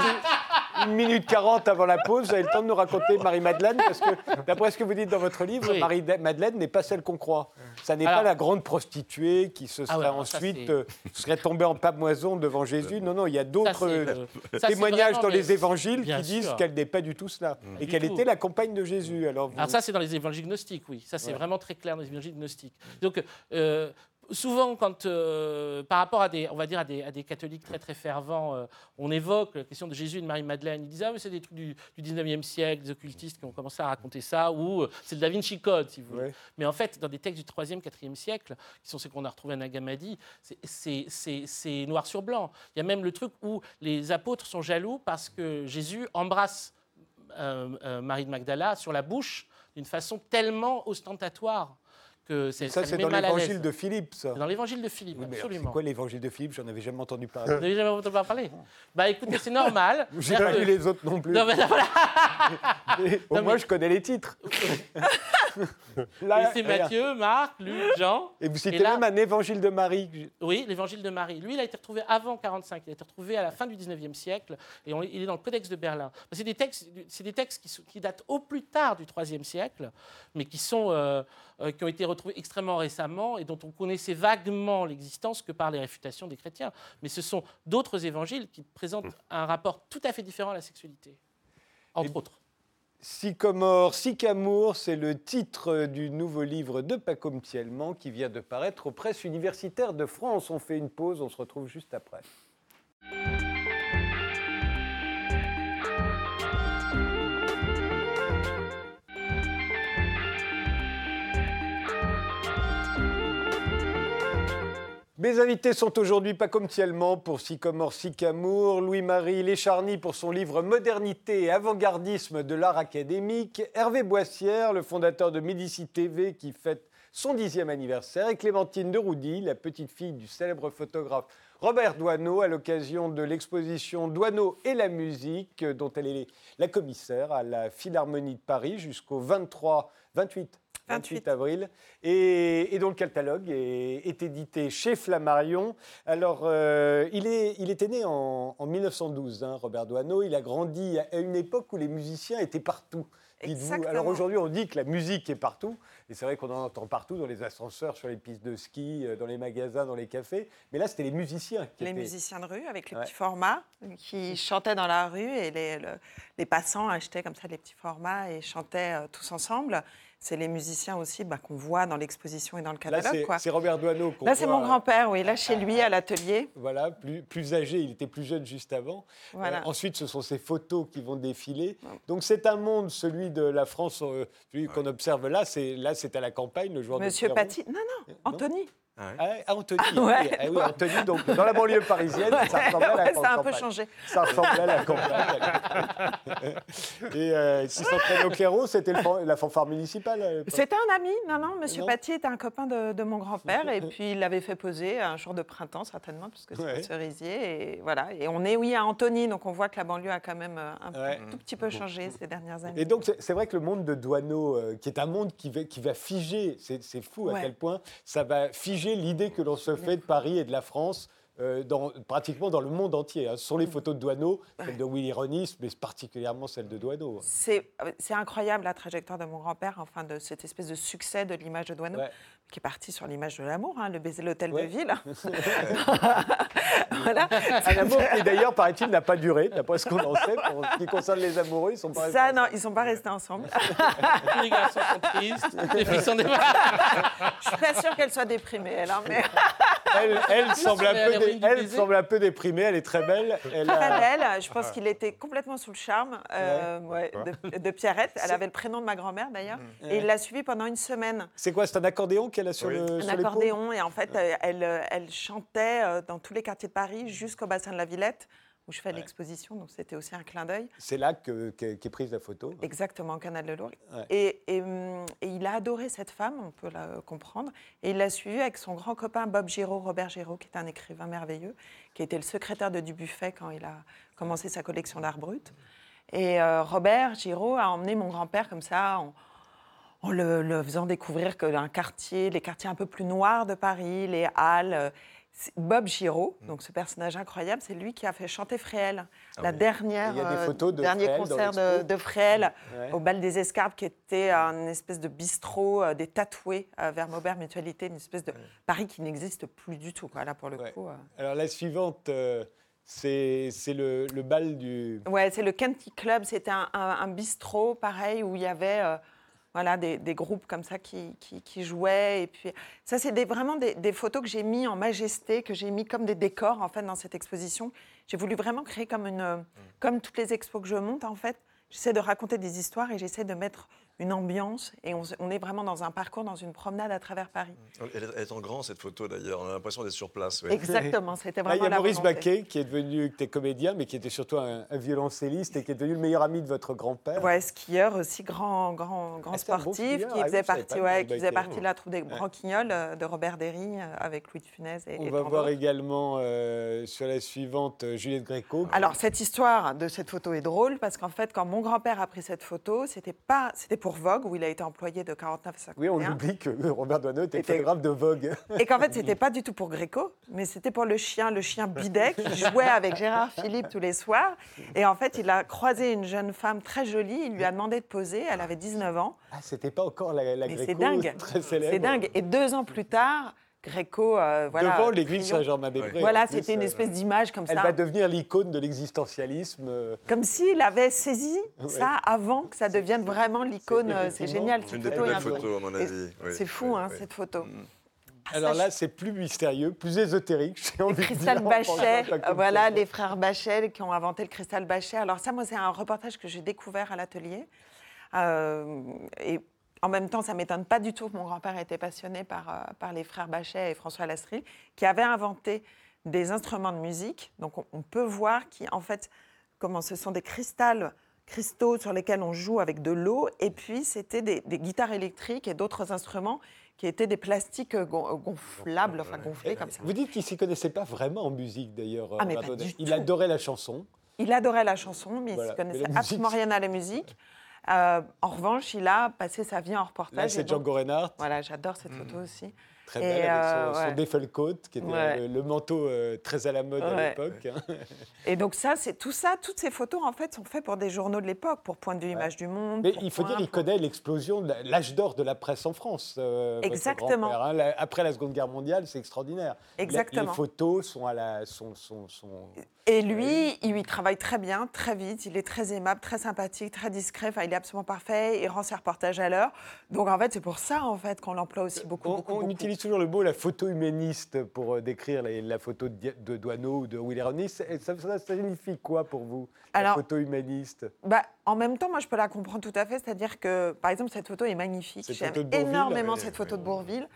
une, minute 40 avant la pause. Vous avez le temps de nous raconter Marie-Madeleine, parce que d'après ce que vous dites dans votre livre, Oui. Marie-Madeleine n'est pas celle qu'on croit. Ça n'est pas la grande prostituée qui se Ah serait ouais, alors ça, ensuite euh, serait tombée en pamoison devant Jésus. Non, non, il y a d'autres euh, témoignages vraiment dans les les- évangiles qui disent sûr. qu'elle n'est pas du tout cela et Du qu'elle était la compagne de Jésus. Alors, vous- Alors ça, c'est dans les évangiles gnostiques, oui. Ça, c'est Ouais. vraiment très clair dans les évangiles gnostiques. Donc, euh, souvent, quand, euh, par rapport à des, on va dire, à des, à des catholiques très, très fervents, euh, on évoque la question de Jésus et de Marie-Madeleine. Ils disent, ah, mais c'est des trucs du, du 19e siècle, des occultistes qui ont commencé à raconter ça, ou euh, c'est le Da Vinci Code, si vous voulez. Ouais. Mais en fait, dans des textes du 3e, 4e siècle, qui sont ceux qu'on a retrouvés à Nagamadi, c'est- noir sur blanc. Il y a même le truc où les apôtres sont jaloux parce que Jésus embrasse Marie de Magdala sur la bouche d'une façon tellement ostentatoire que c'est ça, c'est dans l'évangile de Philippe, ça. Dans l'évangile de Philippe, Oui, alors, C'est absolument. quoi l'évangile de Philippe? J'en avais jamais entendu Vous parler. n'avez jamais entendu parler? Bah écoutez, c'est normal. J'ai pas lu que- les autres non plus. Non, mais voilà. Mais Au Non, moins, mais- je connais les titres. Là, c'est. Matthieu, Marc, Luc, Jean. Et vous citez Et là- même un évangile de Marie. Oui, l'évangile de Marie. Lui, il a été retrouvé avant 45. Il a été retrouvé à la fin du 19e siècle. Et on- il est dans le Codex de Berlin. C'est des textes, c'est des textes qui datent au plus tard du 3e siècle, mais qui, sont, euh, euh, qui ont été retrouvés extrêmement récemment et dont on connaissait vaguement l'existence que par les réfutations des chrétiens. Mais ce sont d'autres évangiles qui présentent un rapport tout à fait différent à la sexualité. Entre Et- autres. Sycomore, Sycamour, c'est le titre du nouveau livre de Paco Mtielman qui vient de paraître aux presses universitaires de France. On fait une pause, on se retrouve juste après. Mes invités sont aujourd'hui pas comme Tielman pour Sycomore Sycamour, Louis-Marie Lécharny pour son livre Modernité et avant-gardisme de l'art académique, Hervé Boissière, le fondateur de Médici TV qui fête son dixième anniversaire, et Clémentine de Roudy, la petite fille du célèbre photographe Robert Doisneau, à l'occasion de l'exposition Doisneau et la musique, dont elle est la commissaire à la Philharmonie de Paris jusqu'au 23, 28 28 avril, et, et dont le catalogue est, est édité chez Flammarion. Alors, euh, il, est, il était né en, en 1912, hein, Robert Doisneau. Il a grandi à une époque où les musiciens étaient partout. Alors aujourd'hui, on dit que la musique est partout, et c'est vrai qu'on en entend partout, dans les ascenseurs, sur les pistes de ski, euh, dans les magasins, dans les cafés. Mais là, c'était les musiciens qui Les étaient... musiciens de rue avec les Ouais. petits formats qui chantaient dans la rue et les, le- les passants achetaient comme ça les petits formats et chantaient euh, tous ensemble. C'est les musiciens aussi bah, qu'on voit dans l'exposition et dans le Là, catalogue. c'est quoi. c'est Robert Doisneau qu'on Là, c'est mon euh, grand-père, oui, là chez lui à l'atelier. Voilà, plus, plus âgé, il était plus jeune juste avant. Voilà. Euh, ensuite, ce sont ces photos qui vont défiler. Donc, c'est un monde, celui de la France, euh, celui qu'on observe là. C'est là, c'est à la campagne, le joueur Monsieur de. Paty. Non, non, Anthony. Ah, ah, Anthony. Ah, ouais. oui, ah oui, Anthony, donc dans la banlieue parisienne, ça ressemblait à la Ouais, ça a un peu campagne. changé. Ça ressemblait à la campagne. Et euh, s'entraînait au clairon, c'était la fanfare municipale. l'époque. C'était un ami, non, non, Monsieur. Paty était un copain de, de mon grand-père et puis il l'avait fait poser un jour de printemps certainement puisque c'est Ouais. un cerisier et voilà. Et on est oui à Antony, donc on voit que la banlieue a quand même euh, un Ouais. tout petit peu changé ces dernières années. Et donc, c'est vrai que le monde de Douaneau, euh, qui est un monde qui va, qui va figer, c'est fou à quel point ça va figer l'idée que l'on se fait de Paris et de la France. euh, dans, pratiquement dans le monde entier. hein. Ce sont les photos de Douaneau, celles de Willy Ronis, mais particulièrement celles de Douaneau. hein. C'est c'est incroyable la trajectoire de mon grand-père, enfin de cette espèce de succès de l'image de Douaneau, Ouais. Qui est parti sur l'image de l'amour, hein, le baiser l'hôtel Ouais. de ville. voilà. Un amour qui d'ailleurs, paraît-il, n'a pas duré, d'après ce qu'on en sait. Pour ce qui concerne les amoureux, ils sont pas Ça, non, ils sont pas restés ensemble. Les garçons sont tristes, les filles sont des... Je suis pas sûre qu'elle soit déprimée, elle. hein, mais... Elle, elle semble, un peu dé- l'héroïne du elle baiser. semble un peu déprimée, elle est très belle. Elle Très a- belle. Je pense qu'il était complètement sous le charme euh, ouais, de, de Pierrette. Elle avait le prénom de ma grand-mère d'ailleurs. Ouais. Et il l'a suivie pendant une semaine. C'est quoi, c'est un accordéon qu'elle a sur Oui. le Un accordéon. Et en fait, elle, elle chantait euh, dans tous les quartiers de Paris jusqu'au bassin de la Villette où je fais l'exposition. Donc c'était aussi un clin d'œil. C'est là que- que- qu'est prise la photo. Exactement, au canal de Lourdes. Ouais. Et, et, hum, et il a adoré cette femme, on peut la euh, comprendre. Et il l'a suivie avec son grand copain Bob Giraud, Robert Giraud, qui est un écrivain merveilleux, qui était le secrétaire de Dubuffet quand il a commencé sa collection d'art brut. Et euh, Robert Giraud a emmené mon grand-père comme ça, en, en le, le faisant découvrir que un quartier, les quartiers un peu plus noirs de Paris, les halles. Bob Giraud, donc ce personnage incroyable, c'est lui qui a fait chanter Fréhel, la oui. dernière, Et il y a des euh, photos de dernier Fréhel concert de, de Fréhel Ouais. au bal des Escarpes, qui était un espèce de bistrot euh, des tatoués euh, vers Maubert Mutualité, une espèce de Paris qui n'existe plus du tout, quoi, là pour le Ouais. coup. euh. Alors la suivante, c'est c'est le, le bal du. Ouais, c'est le Kenty Club, c'était un, un- un bistrot pareil où il y avait voilà, des, des groupes comme ça qui, qui- qui jouaient. Et puis, ça, c'est des- vraiment des, des photos que j'ai mis en majesté, que j'ai mis comme des décors en fait dans cette exposition. J'ai voulu vraiment créer comme une, euh, comme toutes les expos que je monte en fait. J'essaie de raconter des histoires et j'essaie de mettre une ambiance. Et on, est vraiment dans un parcours, dans une promenade à travers Paris. Elle est, en grand cette photo d'ailleurs, on a l'impression d'être sur place. ouais. Exactement, c'était Là, il vraiment y a la Maurice volonté. Baquet qui est devenu, qui est comédien, mais qui était surtout un, un violoncelliste et qui est devenu le meilleur ami de votre grand-père. Ouais, skieur aussi, grand, grand, grand Ah, sportif, qui Ah oui, faisait partie, ouais, qui faisait Baquet. partie de la troupe des Branquignoles euh, de Robert Derry euh, avec Louis de Funès et, On et va voir également euh, sur la suivante Juliette Gréco. Alors cette histoire de cette photo est drôle parce qu'en fait, quand mon grand-père a pris cette photo, c'était pas, c'était pour Vogue où il a été employé de 49 à 51. Oui, on oublie que Robert Doisneau était Était- photographe de Vogue. Et qu'en fait, c'était pas du tout pour Gréco, mais c'était pour le chien, le chien Bidet, qui jouait avec Gérard Philippe tous les soirs. Et en fait, il a croisé une jeune femme très jolie, il lui a demandé de poser, elle avait 19 ans. Ah, c'était pas encore la, la Gréco c'est dingue. C'est dingue. Et deux ans plus tard, Gréco, euh, voilà. Devant l'église. Saint-Germain-des-Prés. Voilà, c'était une euh, espèce d'image comme Elle ça. va devenir l'icône de l'existentialisme. euh, Comme s'il avait saisi Ouais. ça avant que ça devienne vraiment l'icône. C'est euh, C'est génial. C'est une des photo plus belles photos à mon avis. oui, C'est fou, oui, hein, oui. cette photo. Mm. Ah, Alors ça, là, c'est plus mystérieux, plus ésotérique. j'ai envie de Cristal Bachet, voilà, les frères Bachet qui ont inventé le cristal Bachet. Alors ça, moi, c'est un reportage que j'ai découvert à l'atelier. Euh, et en même temps, ça m'étonne pas du tout que mon grand-père était passionné par, euh, par les frères Bachet et François Lastril, qui avaient inventé des instruments de musique. Donc on, on peut voir qui, en fait, comment ce sont des cristals cristaux sur lesquels on joue avec de l'eau, et puis c'était des, des guitares électriques et d'autres instruments qui étaient des plastiques euh, gon- gonflables, enfin gonflés comme ça. Vous dites qu'il ne s'y connaissait pas vraiment en musique, d'ailleurs. Ah, Il tout. adorait la chanson. Il adorait la chanson, mais Voilà. il ne connaissait absolument rien à la musique. Euh, en revanche, il a passé sa vie en reportage. Là, c'est Django Reinhardt, Voilà, j'adore cette photo aussi. Très Et, avec euh, son, son ouais. Deffelcoat, qui était Ouais. le, le manteau euh, très à la mode à l'époque. hein. Et donc ça, c'est tout ça, toutes ces photos en fait sont faites pour des journaux de l'époque, pour Point de vue Image du Monde. Mais il faut Point, dire, il pour- connaît l'explosion, l'âge d'or de la presse en France. euh, Exactement. hein. La- Après la Seconde Guerre mondiale, c'est extraordinaire. La- Exactement. Les photos sont à la, sont, sont, sont- Et lui, il travaille très bien, très vite. Il est très aimable, très sympathique, très discret. Enfin, il est absolument parfait. Il rend ses reportages à l'heure. Donc en fait, c'est pour ça en fait qu'on l'emploie aussi beaucoup. On, beaucoup, on beaucoup. utilise toujours le mot la photo humaniste pour euh, décrire la photo de, de Douaneau ou de Willy Ronis. Ça, ça- ça signifie quoi pour vous, la Alors- photo humaniste? Bah, en même temps, moi, je peux la comprendre tout à fait. C'est-à-dire que, par exemple, cette photo est magnifique. J'aime énormément cette photo de. Bourville.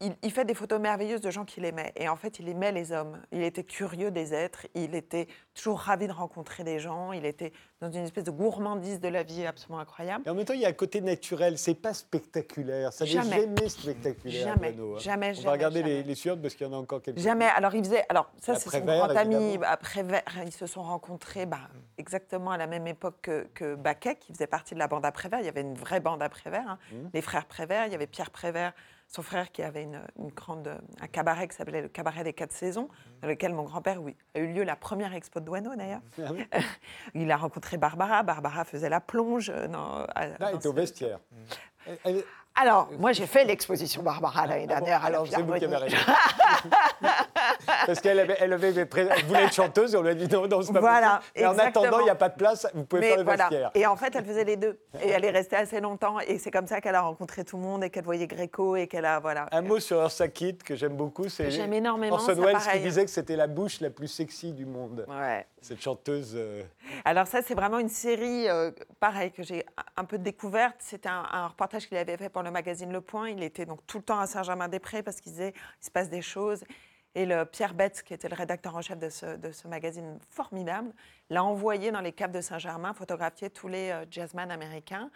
Il, il fait des photos merveilleuses de gens qu'il aimait. Et en fait, il aimait les hommes. Il était curieux des êtres. Il était toujours ravi de rencontrer des gens. Il était dans une espèce de gourmandise de la vie absolument incroyable. Et en même temps, il y a un côté naturel, c'est pas spectaculaire. Ça n'est Jamais. spectaculaire. Jamais, hein. jamais, On jamais, va regarder jamais. les, les suivantes parce qu'il y en a encore quelques Jamais. Alors, il faisait. Alors, ça, c'est son grand ami. Après, ils se sont rencontrés bah, exactement à la même époque que, que Baquet, qui faisait partie de la bande à Prévert. Il y avait une vraie bande à Prévert. hein. Mmh. Les frères Prévert. Il y avait Pierre Prévert, son frère, qui avait une, une grande, un cabaret qui s'appelait le Cabaret des Quatre Saisons, dans lequel mon grand-père, oui, a eu lieu la première expo de Douaneau, d'ailleurs. Ah oui. il a rencontré Barbara. Barbara faisait la plonge. euh, dans- à- Là, dans elle est au vestiaire. Elle- elle- Alors, moi, j'ai fait l'exposition Barbara l'année dernière à alors, la c'est vous Parce qu'elle avait, elle avait elle voulait être chanteuse et on lui a dit non, non, c'est pas Voilà, possible. Mais en attendant, il n'y a pas de place, vous pouvez Mais faire le voilà. vestiaire. Et en fait, elle faisait les deux. Et elle est restée assez longtemps. Et c'est comme ça qu'elle a rencontré tout le monde et qu'elle voyait Gréco et qu'elle a. Voilà. Un mot sur Ursa Kitt que j'aime beaucoup, c'est J'aime énormément, Orson Welles qui disait que c'était la bouche la plus sexy du monde. Ouais. Cette chanteuse. euh, Alors ça, c'est vraiment une série, euh, pareil, que j'ai un peu découverte. C'était un, un reportage qu'il avait fait pour le magazine Le Point. Il était donc tout le temps à Saint-Germain-des-Prés parce qu'il disait il se passe des choses. Et le Pierre Betts, qui était le rédacteur en chef de ce, de ce magazine formidable, l'a envoyé dans les caves de Saint-Germain photographier tous les euh, jazzmen américains.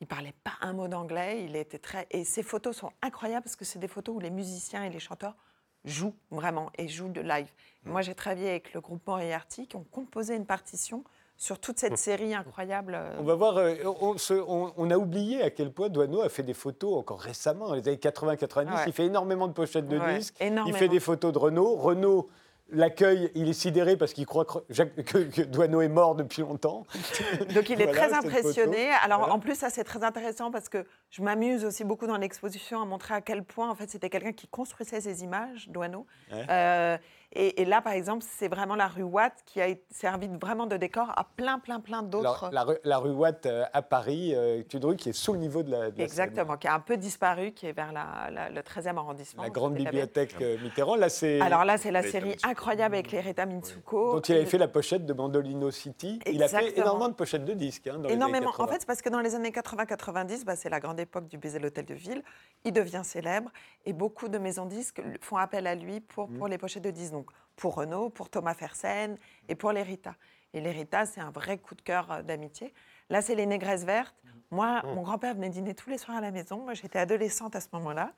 Il parlait pas un mot d'anglais. Il était très et ces photos sont incroyables parce que c'est des photos où les musiciens et les chanteurs jouent vraiment et jouent de live. Moi, j'ai travaillé avec le groupe Moriarty qui ont composé une partition sur toute cette série incroyable. euh, On va voir, euh, on, se- on- on a oublié à quel point Doineau a fait des photos encore récemment, dans les années 80-90. Ouais. Il fait énormément de pochettes de Ouais, disques. Il fait des photos de Renault. Renault l'accueille, il est sidéré parce qu'il croit que, Jacques- que, que Doineau est mort depuis longtemps. Donc il est Voilà, très impressionné. Alors Voilà. en plus ça c'est très intéressant parce que je m'amuse aussi beaucoup dans l'exposition à montrer à quel point en fait c'était quelqu'un qui construisait ces images, Douaneau. Ouais. Euh, et, et là par exemple c'est vraiment la rue Watt qui a servi vraiment de décor à plein plein plein d'autres. La, rue, la rue Watt euh, à Paris, euh, est une rue qui est sous le niveau de la, de la Seine. Exactement, qui a un peu disparu, qui est vers la- la- le 13e arrondissement. La grande bibliothèque euh, Mitterrand. Là, c'est Alors là, c'est la série Mitsuko. incroyable avec les Rita Mitsuko. dont il avait fait la pochette de Mandolino City. Il a fait énormément de pochettes de disques. hein, dans les années Énormément. En 80. fait, c'est parce que dans les années 80-90, bah, c'est la grande époque du baiser l'hôtel de ville. Il devient célèbre et beaucoup de maisons disques font appel à lui pour, Mm. pour les pochettes de disques. Pour Renault, pour Thomas Fersen et pour les Rita. Et les Rita, c'est un vrai coup de cœur euh, d'amitié. Là, c'est les négresses vertes. Moi, Mm. mon grand-père venait dîner tous les soirs à la maison. Moi, j'étais adolescente à ce moment-là.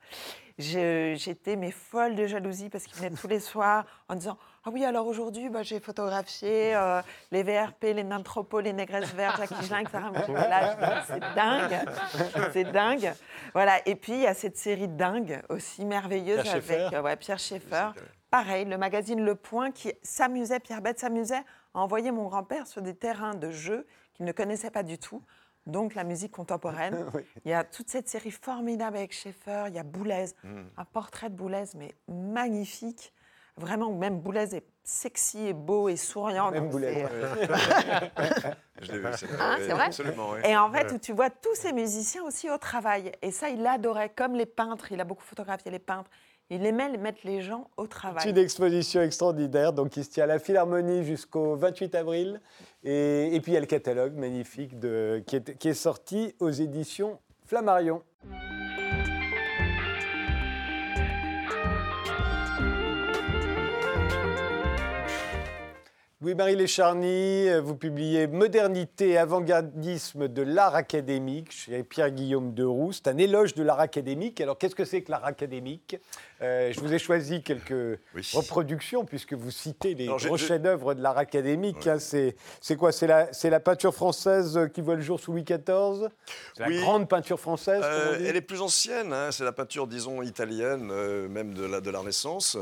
J'étais mais folle de jalousie parce qu'il venait tous les soirs en disant Ah oui, alors aujourd'hui, bah, j'ai photographié euh, les VRP, les Nantropo, les négresses vertes, Jacques Higelin, etc. C'est dingue. C'est dingue. Voilà. Et puis, il y a cette série dingue aussi merveilleuse Pierre avec Schaeffer. euh, ouais, Pierre Schaeffer. Pareil, le magazine Le Point qui s'amusait, Pierre Bette s'amusait à envoyer mon grand-père sur des terrains de jeu qu'il ne connaissait pas du tout. Donc la musique contemporaine. Oui. Il y a toute cette série formidable avec Schaeffer. Il y a Boulez, un portrait de Boulez, mais magnifique. Vraiment, même Boulez est sexy et beau et souriant. Même Boulez. c'est- Je l'ai vu, c'est Ah, c'est vrai Absolument, oui. Et en fait, où tu vois tous ces musiciens aussi au travail. Et ça, il adorait, comme les peintres. Il a beaucoup photographié les peintres. Il aimait mettre les gens au C'est travail. une exposition extraordinaire donc, qui se tient à la Philharmonie jusqu'au 28 avril. Et, puis il y a le catalogue magnifique qui est sorti aux éditions Flammarion. Louis-Marie Lécharny, euh, vous publiez Modernité et avant-gardisme de l'art académique chez Pierre-Guillaume Deroux. C'est un éloge de l'art académique. Alors, qu'est-ce que c'est que l'art académique? Euh, Je vous ai choisi quelques Oui. reproductions, puisque vous citez les Alors, gros chefs-d'œuvre de l'art académique. hein. C'est quoi? C'est la, peinture française qui voit le jour sous Louis XIV C'est la Oui. grande peinture française Euh, elle est plus ancienne, hein, c'est la peinture, disons, italienne, euh, même de la, de la Renaissance,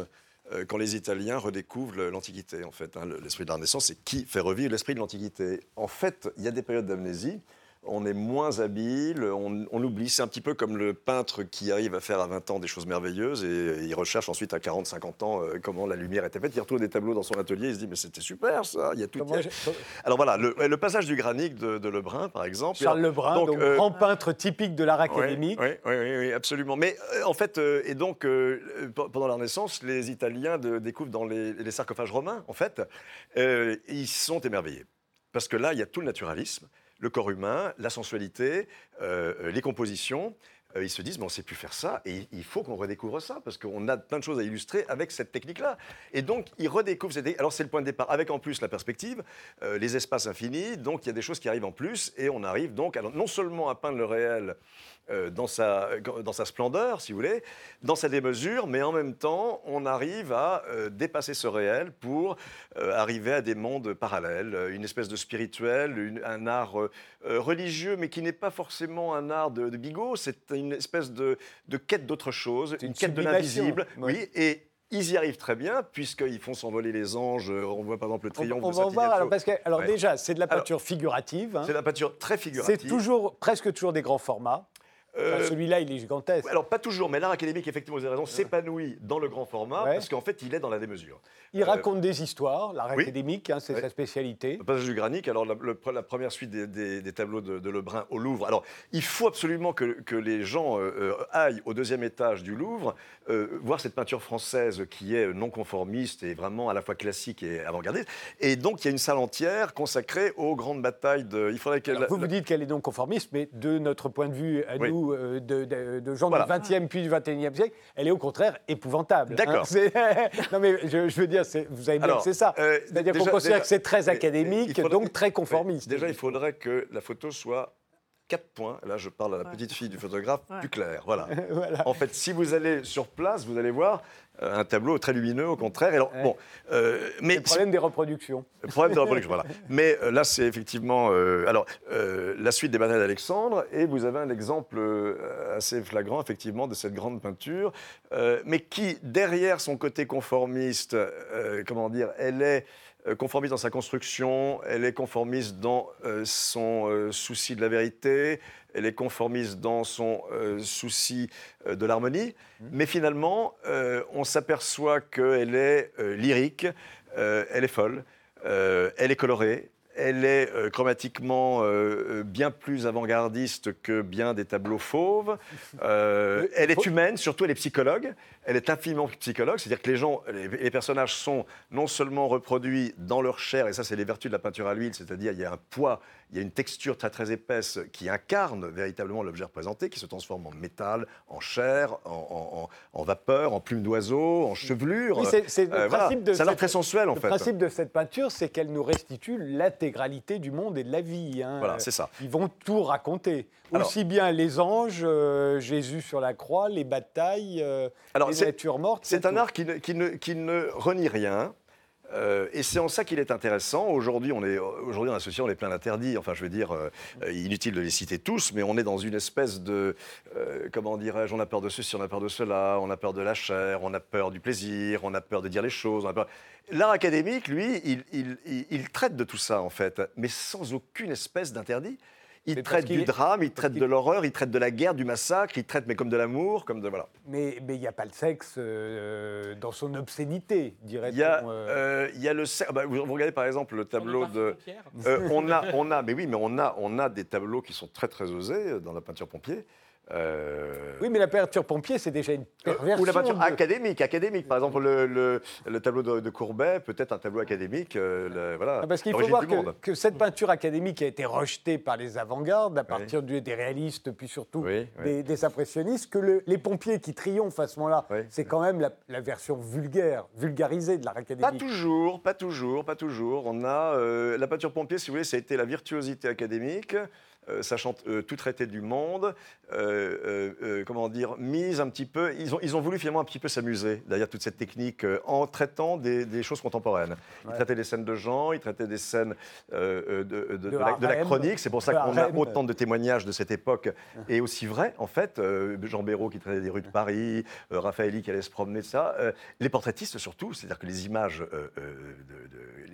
quand les Italiens redécouvrent l'Antiquité, en fait. hein. Le- L'esprit de la Renaissance, c'est qui fait revivre l'esprit de l'Antiquité. En fait, il y a des périodes d'amnésie. On est moins habile, on, on oublie. C'est un petit peu comme le peintre qui arrive à faire à 20 ans des choses merveilleuses et il recherche ensuite à 40, 50 ans euh, comment la lumière était faite. Il retrouve des tableaux dans son atelier, il se dit mais c'était super ça, il y a tout. Y a- Alors voilà, le, le passage du granique de, de Lebrun, par exemple. Charles Lebrun, donc, Donc, euh, grand peintre typique de l'art académique. Oui, oui, oui, oui, absolument. Mais euh, en fait, euh, et donc, euh, euh, pe- pendant la Renaissance, les Italiens de- découvrent dans les, les sarcophages romains, en fait, euh, ils sont émerveillés. Parce que là, il y a tout le naturalisme, le corps humain, la sensualité, euh, les compositions. Euh, ils se disent, mais on ne sait plus faire ça, et il faut qu'on redécouvre ça, parce qu'on a plein de choses à illustrer avec cette technique-là. Et donc, ils redécouvrent. Alors, c'est le point de départ, avec en plus la perspective, euh, les espaces infinis, donc il y a des choses qui arrivent en plus, et on arrive donc, alors, non seulement à peindre le réel euh, dans, sa, dans sa splendeur, si vous voulez, dans sa démesure, mais en même temps, on arrive à euh, dépasser ce réel pour euh, arriver à des mondes parallèles, une espèce de spirituel, une- un art religieux, mais qui n'est pas forcément un art de, de bigot, c'est une espèce de, de quête d'autre chose, C'est une une quête de l'invisible. ouais. Oui, et ils y arrivent très bien, puisqu'ils font s'envoler les anges. On voit par exemple le On, triomphe on de va en voir. Sant'Ignazio. Alors, parce que, alors Ouais. déjà, c'est de la Alors, peinture figurative. hein. C'est la peinture très C'est figurative. toujours, presque toujours des grands formats. Euh, Enfin, Celui-là, il est gigantesque. Alors, pas toujours, mais l'art académique, effectivement, vous avez raison, s'épanouit dans le grand format Ouais. parce qu'en fait, il est dans la démesure. Il raconte des histoires, l'art oui. académique, hein, c'est Ouais. sa spécialité. Le passage du Granic, alors la, le- la première suite des, des- des tableaux de, de Lebrun au Louvre. Alors, il faut absolument que, que les gens euh, euh, aillent au deuxième étage du Louvre, euh, voir cette peinture française qui est non conformiste et vraiment à la fois classique et avant-gardiste. Et donc, il y a une salle entière consacrée aux grandes batailles de. Il faudrait vous vous dites qu'elle est non conformiste, mais de notre point de vue, à Oui. nous, euh, de, de- de gens Voilà. du 20e puis du 21e siècle, elle est au contraire épouvantable. hein. D'accord. C'est- non, mais je, je veux dire, c'est- vous avez bien que c'est ça. euh, C'est-à-dire qu'on considère déjà- que c'est très académique, faudrait- donc très conformiste. Déjà, il faudrait que la photo soit 4 points. Là, je parle à la Ouais. petite fille du photographe, Ouais. plus clair. Voilà. Voilà. En fait, si vous allez sur place, vous allez voir euh, un tableau très lumineux, au contraire. Et alors, Ouais. bon, euh, mais Le problème des reproductions. le problème de la production, voilà. Mais euh, là, c'est effectivement euh, alors euh, la suite des batailles d'Alexandre, et vous avez un exemple euh, assez flagrant, effectivement, de cette grande peinture, euh, mais qui, derrière son côté conformiste, euh, comment dire, elle est euh, conformiste dans sa construction, elle est conformiste dans euh, son euh, souci de la vérité, elle est conformiste dans son euh, souci euh, de l'harmonie, mais finalement, euh, on s'aperçoit qu'elle est lyrique, elle est folle, elle est colorée, elle est euh, chromatiquement euh, euh, bien plus avant-gardiste que bien des tableaux fauves. Euh, elle est humaine, surtout elle est psychologue. Elle est infiniment psychologue, c'est-à-dire que les gens, les, les personnages sont non seulement reproduits dans leur chair, et ça c'est les vertus de la peinture à l'huile, c'est-à-dire il y a un poids, il y a une texture très très épaisse qui incarne véritablement l'objet représenté, qui se transforme en métal, en chair, en, en- en vapeur, en plume d'oiseau, en chevelure. Oui, c'est- le voilà. de Ça a l'air très sensuel en Le fait. principe de cette peinture, c'est qu'elle nous restitue l'intégralité du monde et de la vie. hein. Voilà, c'est ça. Ils vont tout raconter. Alors- Aussi bien les anges, euh, Jésus sur la croix, les batailles, euh, Alors, les natures mortes. C'est tout. un art qui ne, qui ne- qui ne renie rien. Euh, et c'est en ça qu'il est intéressant. Aujourd'hui, on est aujourd'hui en association, on est plein d'interdits. Enfin, je veux dire, euh, euh, inutile de les citer tous, mais on est dans une espèce de, comment dirais-je, on a peur de ceci, on a peur de cela, on a peur de la chair, on a peur du plaisir, on a peur de dire les choses. on a peur- L'art académique, lui, il- il traite de tout ça en fait, mais sans aucune espèce d'interdit. Il Mais traite du est- drame, il traite de l'horreur, il traite de la guerre, du massacre, il traite mais comme de l'amour, comme de voilà. Mais mais il n'y a pas le sexe euh, dans son obscénité, dirait-on. Il y, a, euh. euh, il y a le cer- bah, vous, vous regardez par exemple le tableau On de. Euh, on a, on a, mais oui, mais on a, on a des tableaux qui sont très très osés dans la peinture pompier. Euh, Oui, mais la peinture pompier, c'est déjà une perversion. ou la peinture de- académique, académique. Par exemple, le, le- le tableau de, de Courbet, peut-être un tableau académique. euh, le- voilà. Ah, Parce qu'il faut voir que, cette peinture académique a été rejetée par les avant-gardes, à partir du- des réalistes, puis surtout Oui, oui. Des, des impressionnistes, que le- les pompiers qui triomphent à ce moment-là, c'est quand même la, la version vulgaire, vulgarisée de l'art Pas académique. toujours, pas toujours, pas toujours. On a euh, la peinture pompier, si vous voulez, ça a été la virtuosité académique, sachant euh, tout traiter du monde, euh, euh, euh, comment dire, mise un petit peu. Ils ont, ils ont voulu finalement un petit peu s'amuser derrière toute cette technique euh, en traitant des, des choses contemporaines. Ils Ouais. traitaient des scènes de gens, ils traitaient des scènes euh, euh, de, de- de De la, de chronique. C'est pour ça De qu'on a autant de témoignages de cette époque. Et aussi vrai, en fait, euh, Jean Béraud qui traitait des rues de Paris, euh, Raffaelli qui allait se promener, ça. euh, les portraitistes surtout, c'est-à-dire que les images euh, euh, de-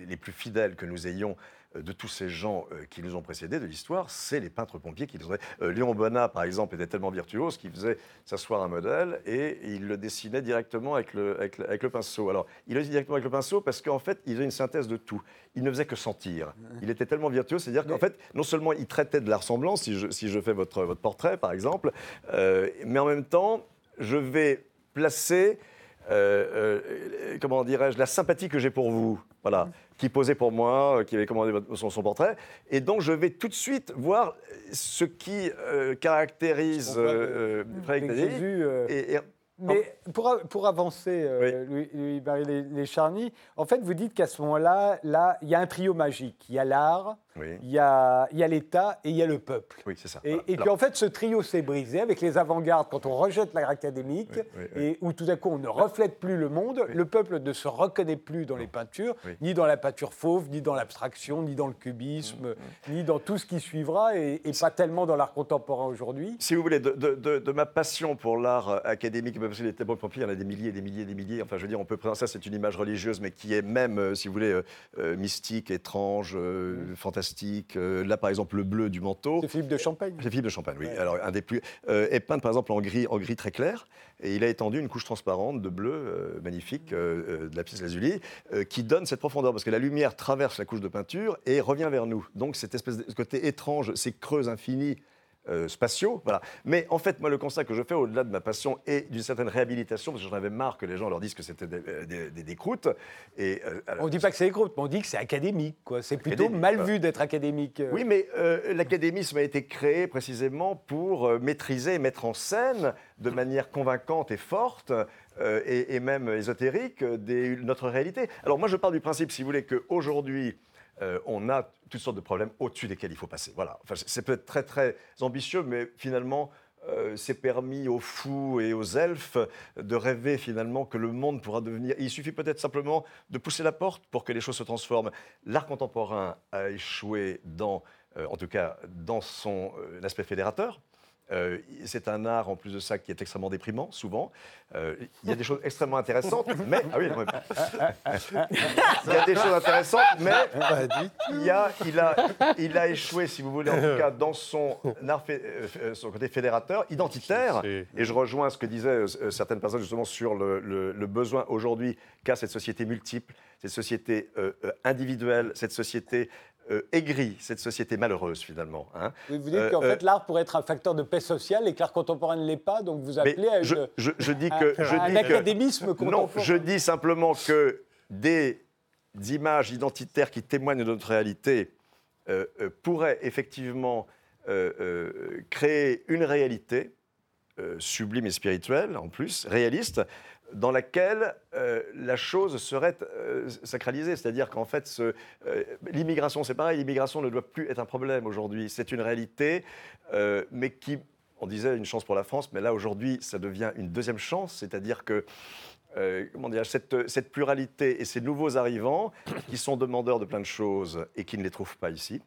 de- les plus fidèles que nous ayons euh, de tous ces gens euh, qui nous ont précédés de l'histoire, c'est les peintres pompiers qui les ont. Euh, Léon Bonnat, par exemple, était tellement virtuose qu'il faisait s'asseoir un modèle et il le dessinait directement avec le, avec le, avec le pinceau. Alors, il le dessinait directement avec le pinceau parce qu'en fait, il faisait une synthèse de tout. Il ne faisait que sentir. Il était tellement virtuose, c'est-à-dire qu'en fait, non seulement il traitait de la ressemblance, si je, si je fais votre, votre portrait, par exemple, euh, mais en même temps, je vais placer, euh, euh, comment dirais-je, la sympathie que j'ai pour vous, voilà, qui posait pour moi, euh, qui avait commandé votre- son, son portrait, et donc je vais tout de suite voir ce qui euh, caractérise euh, euh, Frédéric. Jésus, euh, Et, et- Mais pour, a- pour avancer, euh, Louis- Louis-Marie Les- Lescharny, en fait, vous dites qu'à ce moment-là, là, il y a un trio magique. Il y a l'art, oui, il y a l'État et il y a le peuple. oui, c'est ça. Et, Voilà. et Alors, puis en fait, ce trio s'est brisé avec les avant-gardes quand on rejette l'art académique Oui, oui, oui. et où tout à coup on ne reflète plus le monde. Le peuple ne se reconnaît plus dans les peintures, ni dans la peinture fauve, ni dans l'abstraction, ni dans le cubisme, Mm, ni dans tout ce qui suivra et, et pas tellement dans l'art contemporain aujourd'hui. Si vous voulez, de, de- de- de ma passion pour l'art euh, académique, parce que les tableaux pompiers, il y en a des milliers, des milliers, des milliers. Enfin, je veux dire, on peut présenter ça, c'est une image religieuse, mais qui est même, euh, si vous voulez, euh, euh, mystique, étrange, euh, fantastique. Euh, là, par exemple, le bleu du manteau. C'est Philippe de Champagne. C'est Philippe de Champagne, oui. Ouais. Alors, un des plus. euh, est peint, par exemple, en gris, en gris très clair. Et il a étendu une couche transparente de bleu euh, magnifique euh, euh, de la pièce lazuli euh, qui donne cette profondeur. Parce que la lumière traverse la couche de peinture et revient vers nous. Donc, cette espèce de ce côté étrange, ces creux infinis. Euh, spatiaux, voilà. Mais en fait, moi, le constat que je fais au-delà de ma passion et d'une certaine réhabilitation, parce que j'en avais marre que les gens leur disent que c'était des, des, des- des croûtes. Et euh, alors, On ne dit pas que c'est des groupes, mais on dit que c'est académique. quoi. C'est plutôt mal voilà. vu d'être académique. euh. Oui, mais euh, l'académisme a été créé précisément pour euh, maîtriser et mettre en scène de manière convaincante et forte euh, et, et même ésotérique euh, notre réalité. Alors moi, je pars du principe, si vous voulez, qu'aujourd'hui, euh, on a toutes sortes de problèmes au-dessus desquels il faut passer. Voilà. C'est- peut-être très très ambitieux, mais finalement. euh, c'est permis aux fous et aux elfes de rêver finalement que le monde pourra devenir. Il suffit peut-être simplement de pousser la porte pour que les choses se transforment. L'art contemporain a échoué dans, euh, en tout cas, dans son aspect fédérateur. Euh, c'est un art, en plus de ça, qui est extrêmement déprimant, souvent. Euh, Il y a des choses extrêmement intéressantes, mais... Ah oui, non, mais- Il y a des choses intéressantes, mais il, y a, il, a, il a échoué, si vous voulez, en tout cas, dans son, art fé- euh, son côté fédérateur, identitaire. Et je rejoins ce que disaient certaines personnes, justement, sur le, le- le besoin aujourd'hui qu'a cette société multiple, cette société euh, individuelle, cette société euh, cette société malheureuse, finalement. hein. Oui, vous dites Euh, qu'en euh, fait, l'art pourrait être un facteur de paix sociale et que l'art contemporain ne l'est pas, donc vous appelez à, une- je, je- je dis à- que... Je à un dis que académisme non, je dis simplement que des images identitaires qui témoignent de notre réalité euh, euh, pourraient effectivement euh, euh, créer une réalité euh, sublime et spirituelle, en plus, réaliste, dans laquelle euh, la chose serait euh, sacralisée. C'est-à-dire qu'en fait, euh, l'immigration, c'est pareil, l'immigration ne doit plus être un problème aujourd'hui. C'est une réalité, mais qui, on disait une chance pour la France, mais là, aujourd'hui, ça devient une deuxième chance, c'est-à-dire que comment dire, cette pluralité et ces nouveaux arrivants qui sont demandeurs de plein de choses et qui ne les trouvent pas ici.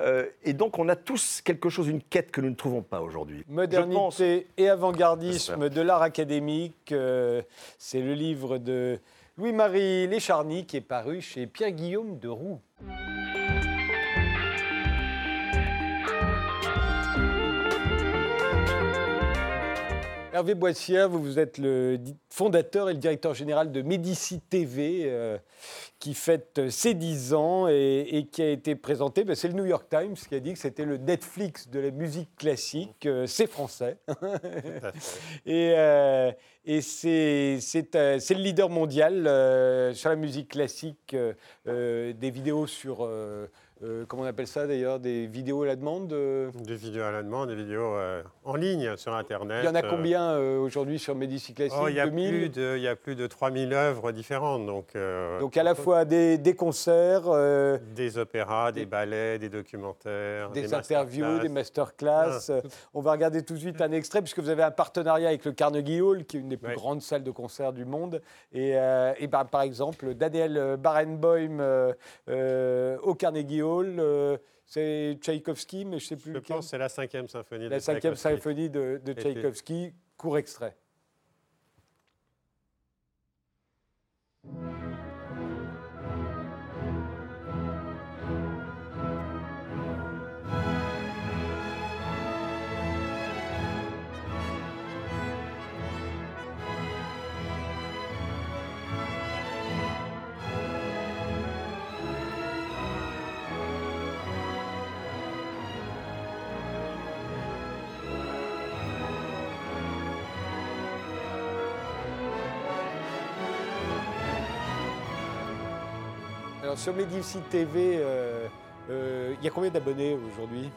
Euh, et donc, on a tous quelque chose, une quête que nous ne trouvons pas aujourd'hui. Pense- Modernité et avant-gardisme de l'art académique, euh, c'est le livre de Louis-Marie Lécharny qui est paru chez Pierre-Guillaume de Roux. Hervé Boissière, vous, vous êtes le fondateur et le directeur général de Médici TV, euh, qui fête ses 10 ans et, et qui a été présenté. ben, c'est le New York Times qui a dit que c'était le Netflix de la musique classique. euh, c'est français. Et, euh, et c'est euh, le leader mondial euh, sur la musique classique, euh, euh, des vidéos sur, euh, comment on appelle ça d'ailleurs, des vidéos à la demande. euh. Des vidéos à la demande, des vidéos euh, en ligne sur Internet. Il y en a combien aujourd'hui sur Médici Classique oh, il, y a 2000 plus de, y a plus de 3000 œuvres différentes. Donc, Donc à la fois des, des concerts, des opéras, des, des- ballets, des documentaires, des, des interviews, des masterclass. Ah, On va regarder tout de suite un extrait, puisque vous avez un partenariat avec le Carnegie Hall, qui est une des plus grandes salles de concert du monde. Et, et ben, par exemple, Daniel Barenboim au Carnegie Hall, euh, c'est Tchaïkovski, mais je ne sais plus Je lequel. pense que c'est la cinquième symphonie. La de cinquième symphonie de, de Tchaïkovski, court extrait. Alors sur Médici TV, euh, euh, il y a combien d'abonnés aujourd'hui?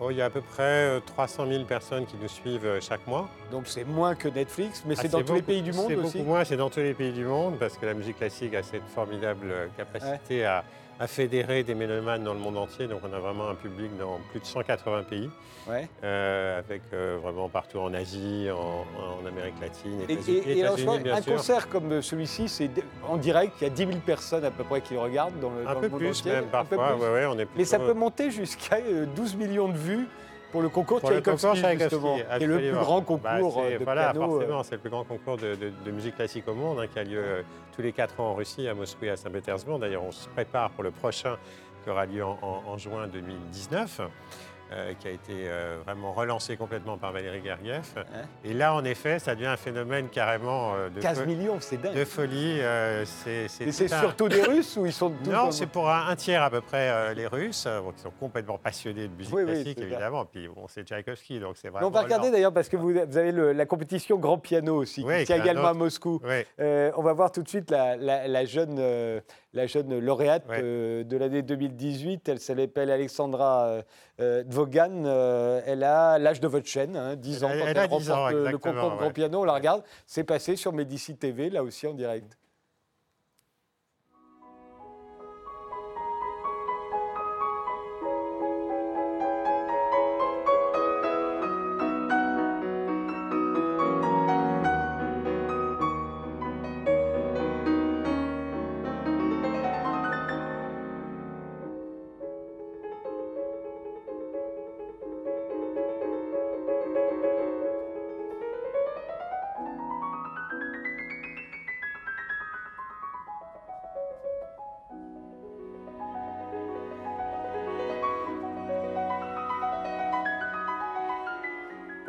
Oh, il y a à peu près euh, 300 000 personnes qui nous suivent euh, chaque mois. Donc c'est moins que Netflix, mais Ah, c'est dans tous les pays du monde C'est aussi. beaucoup moins, c'est dans tous les pays du monde, parce que la musique classique a cette formidable euh, capacité à, à fédérer des mélomanes dans le monde entier. Donc on a vraiment un public dans plus de 180 pays, Ouais. euh, avec euh, vraiment partout en Asie, en, en Amérique latine, Et, États-Unis, et- et alors, bien un sûr. concert comme celui-ci, c'est en direct, il y a 10 000 personnes à peu près qui le regardent dans le, Un dans peu le monde plus entier. même Un peu parfois, plus. ouais, ouais, on est Mais ça peut monter jusqu'à euh, 12 millions de vues pour le concours Pour Tchaïkovski, justement, qui est le plus grand Bah, concours c'est- euh, de Voilà, piano. euh, forcément, c'est le plus grand concours de, de- de musique classique au monde, hein, qui a lieu euh, tous les quatre ans en Russie, à Moscou et à Saint-Pétersbourg. D'ailleurs, on se prépare pour le prochain, qui aura lieu en, en- en juin 2019. Euh, qui a été euh, vraiment relancé complètement par Valérie Gergiev. Et là, en effet, ça devient un phénomène carrément euh, de, 15 fo- millions, c'est dingue. de folie. c'est Et c'est un- surtout des Russes ou ils sont tous non, c'est pour un, un tiers à peu près les Russes, bon, qui sont complètement passionnés de musique Oui, classique, évidemment. Puis bon, c'est Tchaïkovski, donc c'est vraiment. on va regarder leur- d'ailleurs parce que vous, vous avez le- la compétition Grand Piano aussi, Oui, qui tient également à Moscou. On va voir tout de suite la, la- la jeune, la jeune lauréate de l'année 2018. Elle s'appelle Alexandra euh, Dvogan. Euh, elle a l'âge de votre chaîne, hein, 10 ans, Elle- quand elle elle, a 10 ans, remporte le- le concours de Grand. Piano. On la regarde. C'est passé sur Médici TV, là aussi en direct.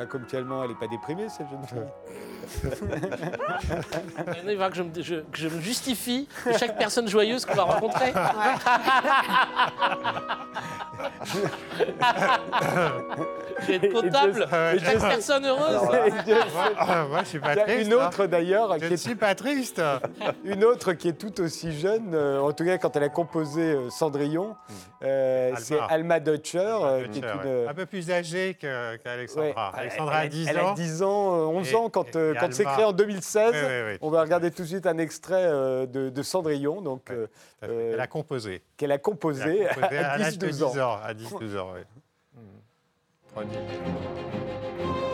Comme tellement, elle n'est pas déprimée, cette jeune fille. Maintenant, il va que je, me, je- que je me justifie de chaque personne joyeuse qu'on va rencontrer. vais être comptable Euh, je- personne heureuse. Ah, moi, je suis pas Il y a triste. une hein. autre d'ailleurs, Je qui ne est suis pas triste. Une autre qui est tout aussi jeune, euh, en tout cas quand elle a composé euh, Cendrillon, euh, Alma. c'est Alma Dutcher, euh, qui est une. Un peu plus âgée que- qu'Alexandra. Ouais, Alexandra elle, a 10 elle ans. a 10 ans, euh, 11 Et- ans quand, et- euh, et quand c'est Alma. créé en 2016. Oui, oui, oui. On va regarder tout de suite un extrait euh, de, de Cendrillon, donc, euh, Tout à fait. euh, Elle a composé. qu'elle a Elle composé a composé à à l'âge de 10-12 ans. 10 ans. À 10-12 ans, oui. Prenez.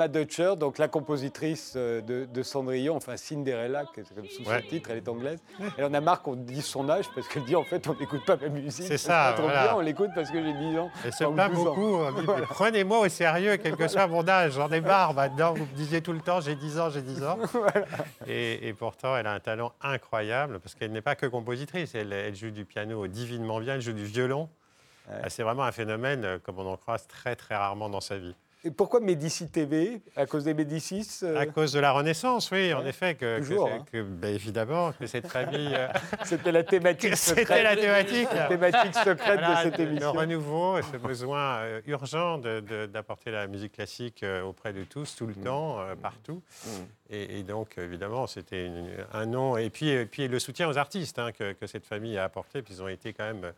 Alma Dutcher, donc la compositrice euh, de, de Cendrillon, enfin Cinderella, qui est comme sous Ouais. son titre, elle est anglaise. Elle en a marre qu'on dise son âge parce qu'elle dit en fait on n'écoute pas ma musique. C'est ça, pas trop voilà. bien, on l'écoute parce que j'ai 10 ans. Elle se plaint 12 ans. beaucoup. mais Prenez-moi au sérieux, quel que soit mon âge. J'en ai marre maintenant. Vous me disiez tout le temps, j'ai 10 ans, j'ai 10 ans. et, et pourtant, elle a un talent incroyable parce qu'elle n'est pas que compositrice. Elle, elle joue du piano divinement bien, elle joue du violon. Ah, C'est vraiment un phénomène, euh, comme on en croise très, très rarement dans sa vie. Et pourquoi Médici TV À cause des Médicis euh, À cause de la Renaissance, oui, en effet. Que, toujours, hein. que, ben, évidemment, que cette famille. euh, C'était la thématique que C'était secrète, la thématique. la thématique secrète Voilà, de cette le- Le émission. renouveau, ce besoin euh, urgent d'apporter la musique classique auprès de tous, tout le Mm. temps, partout. Et, et donc, évidemment, c'était un nom. Et puis, et puis le soutien aux artistes hein, que, que cette famille a apporté, puis ils ont été quand même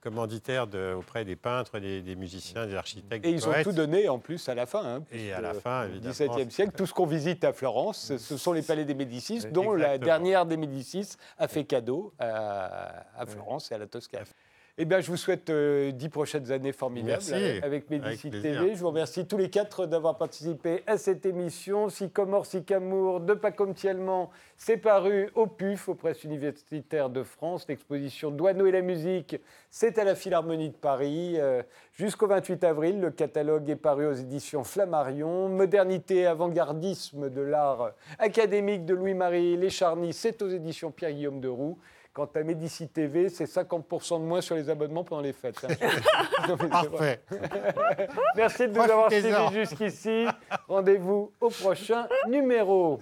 commanditaires de- auprès des peintres, des, des musiciens, des architectes. Et des ils ont tout donné en plus à la fin. hein, Et à la fin, évidemment. XVIIe siècle, tout ce qu'on visite à Florence, ce sont les palais des Médicis, dont la dernière des Médicis a fait cadeau à, à Florence et à la Toscane. Eh bien, je vous souhaite euh, dix prochaines années formidables Merci. avec- Médici Avec. TV. Je vous remercie tous les quatre d'avoir participé à cette émission. Sycomore, Sycamour, de pas comme Tiellement, c'est paru au PUF, aux presses universitaires de France. L'exposition Douaneau et la musique, c'est à la Philharmonie de Paris. Euh, Jusqu'au 28 avril, le catalogue est paru aux éditions Flammarion. Modernité et avant-gardisme de l'art académique de Louis-Marie Lécharny, c'est aux éditions Pierre-Guillaume de Roux. Quant à Médici TV, c'est 50% de moins sur les abonnements pendant les fêtes. hein. Parfait. Merci de nous avoir suivis jusqu'ici. Rendez-vous au prochain numéro.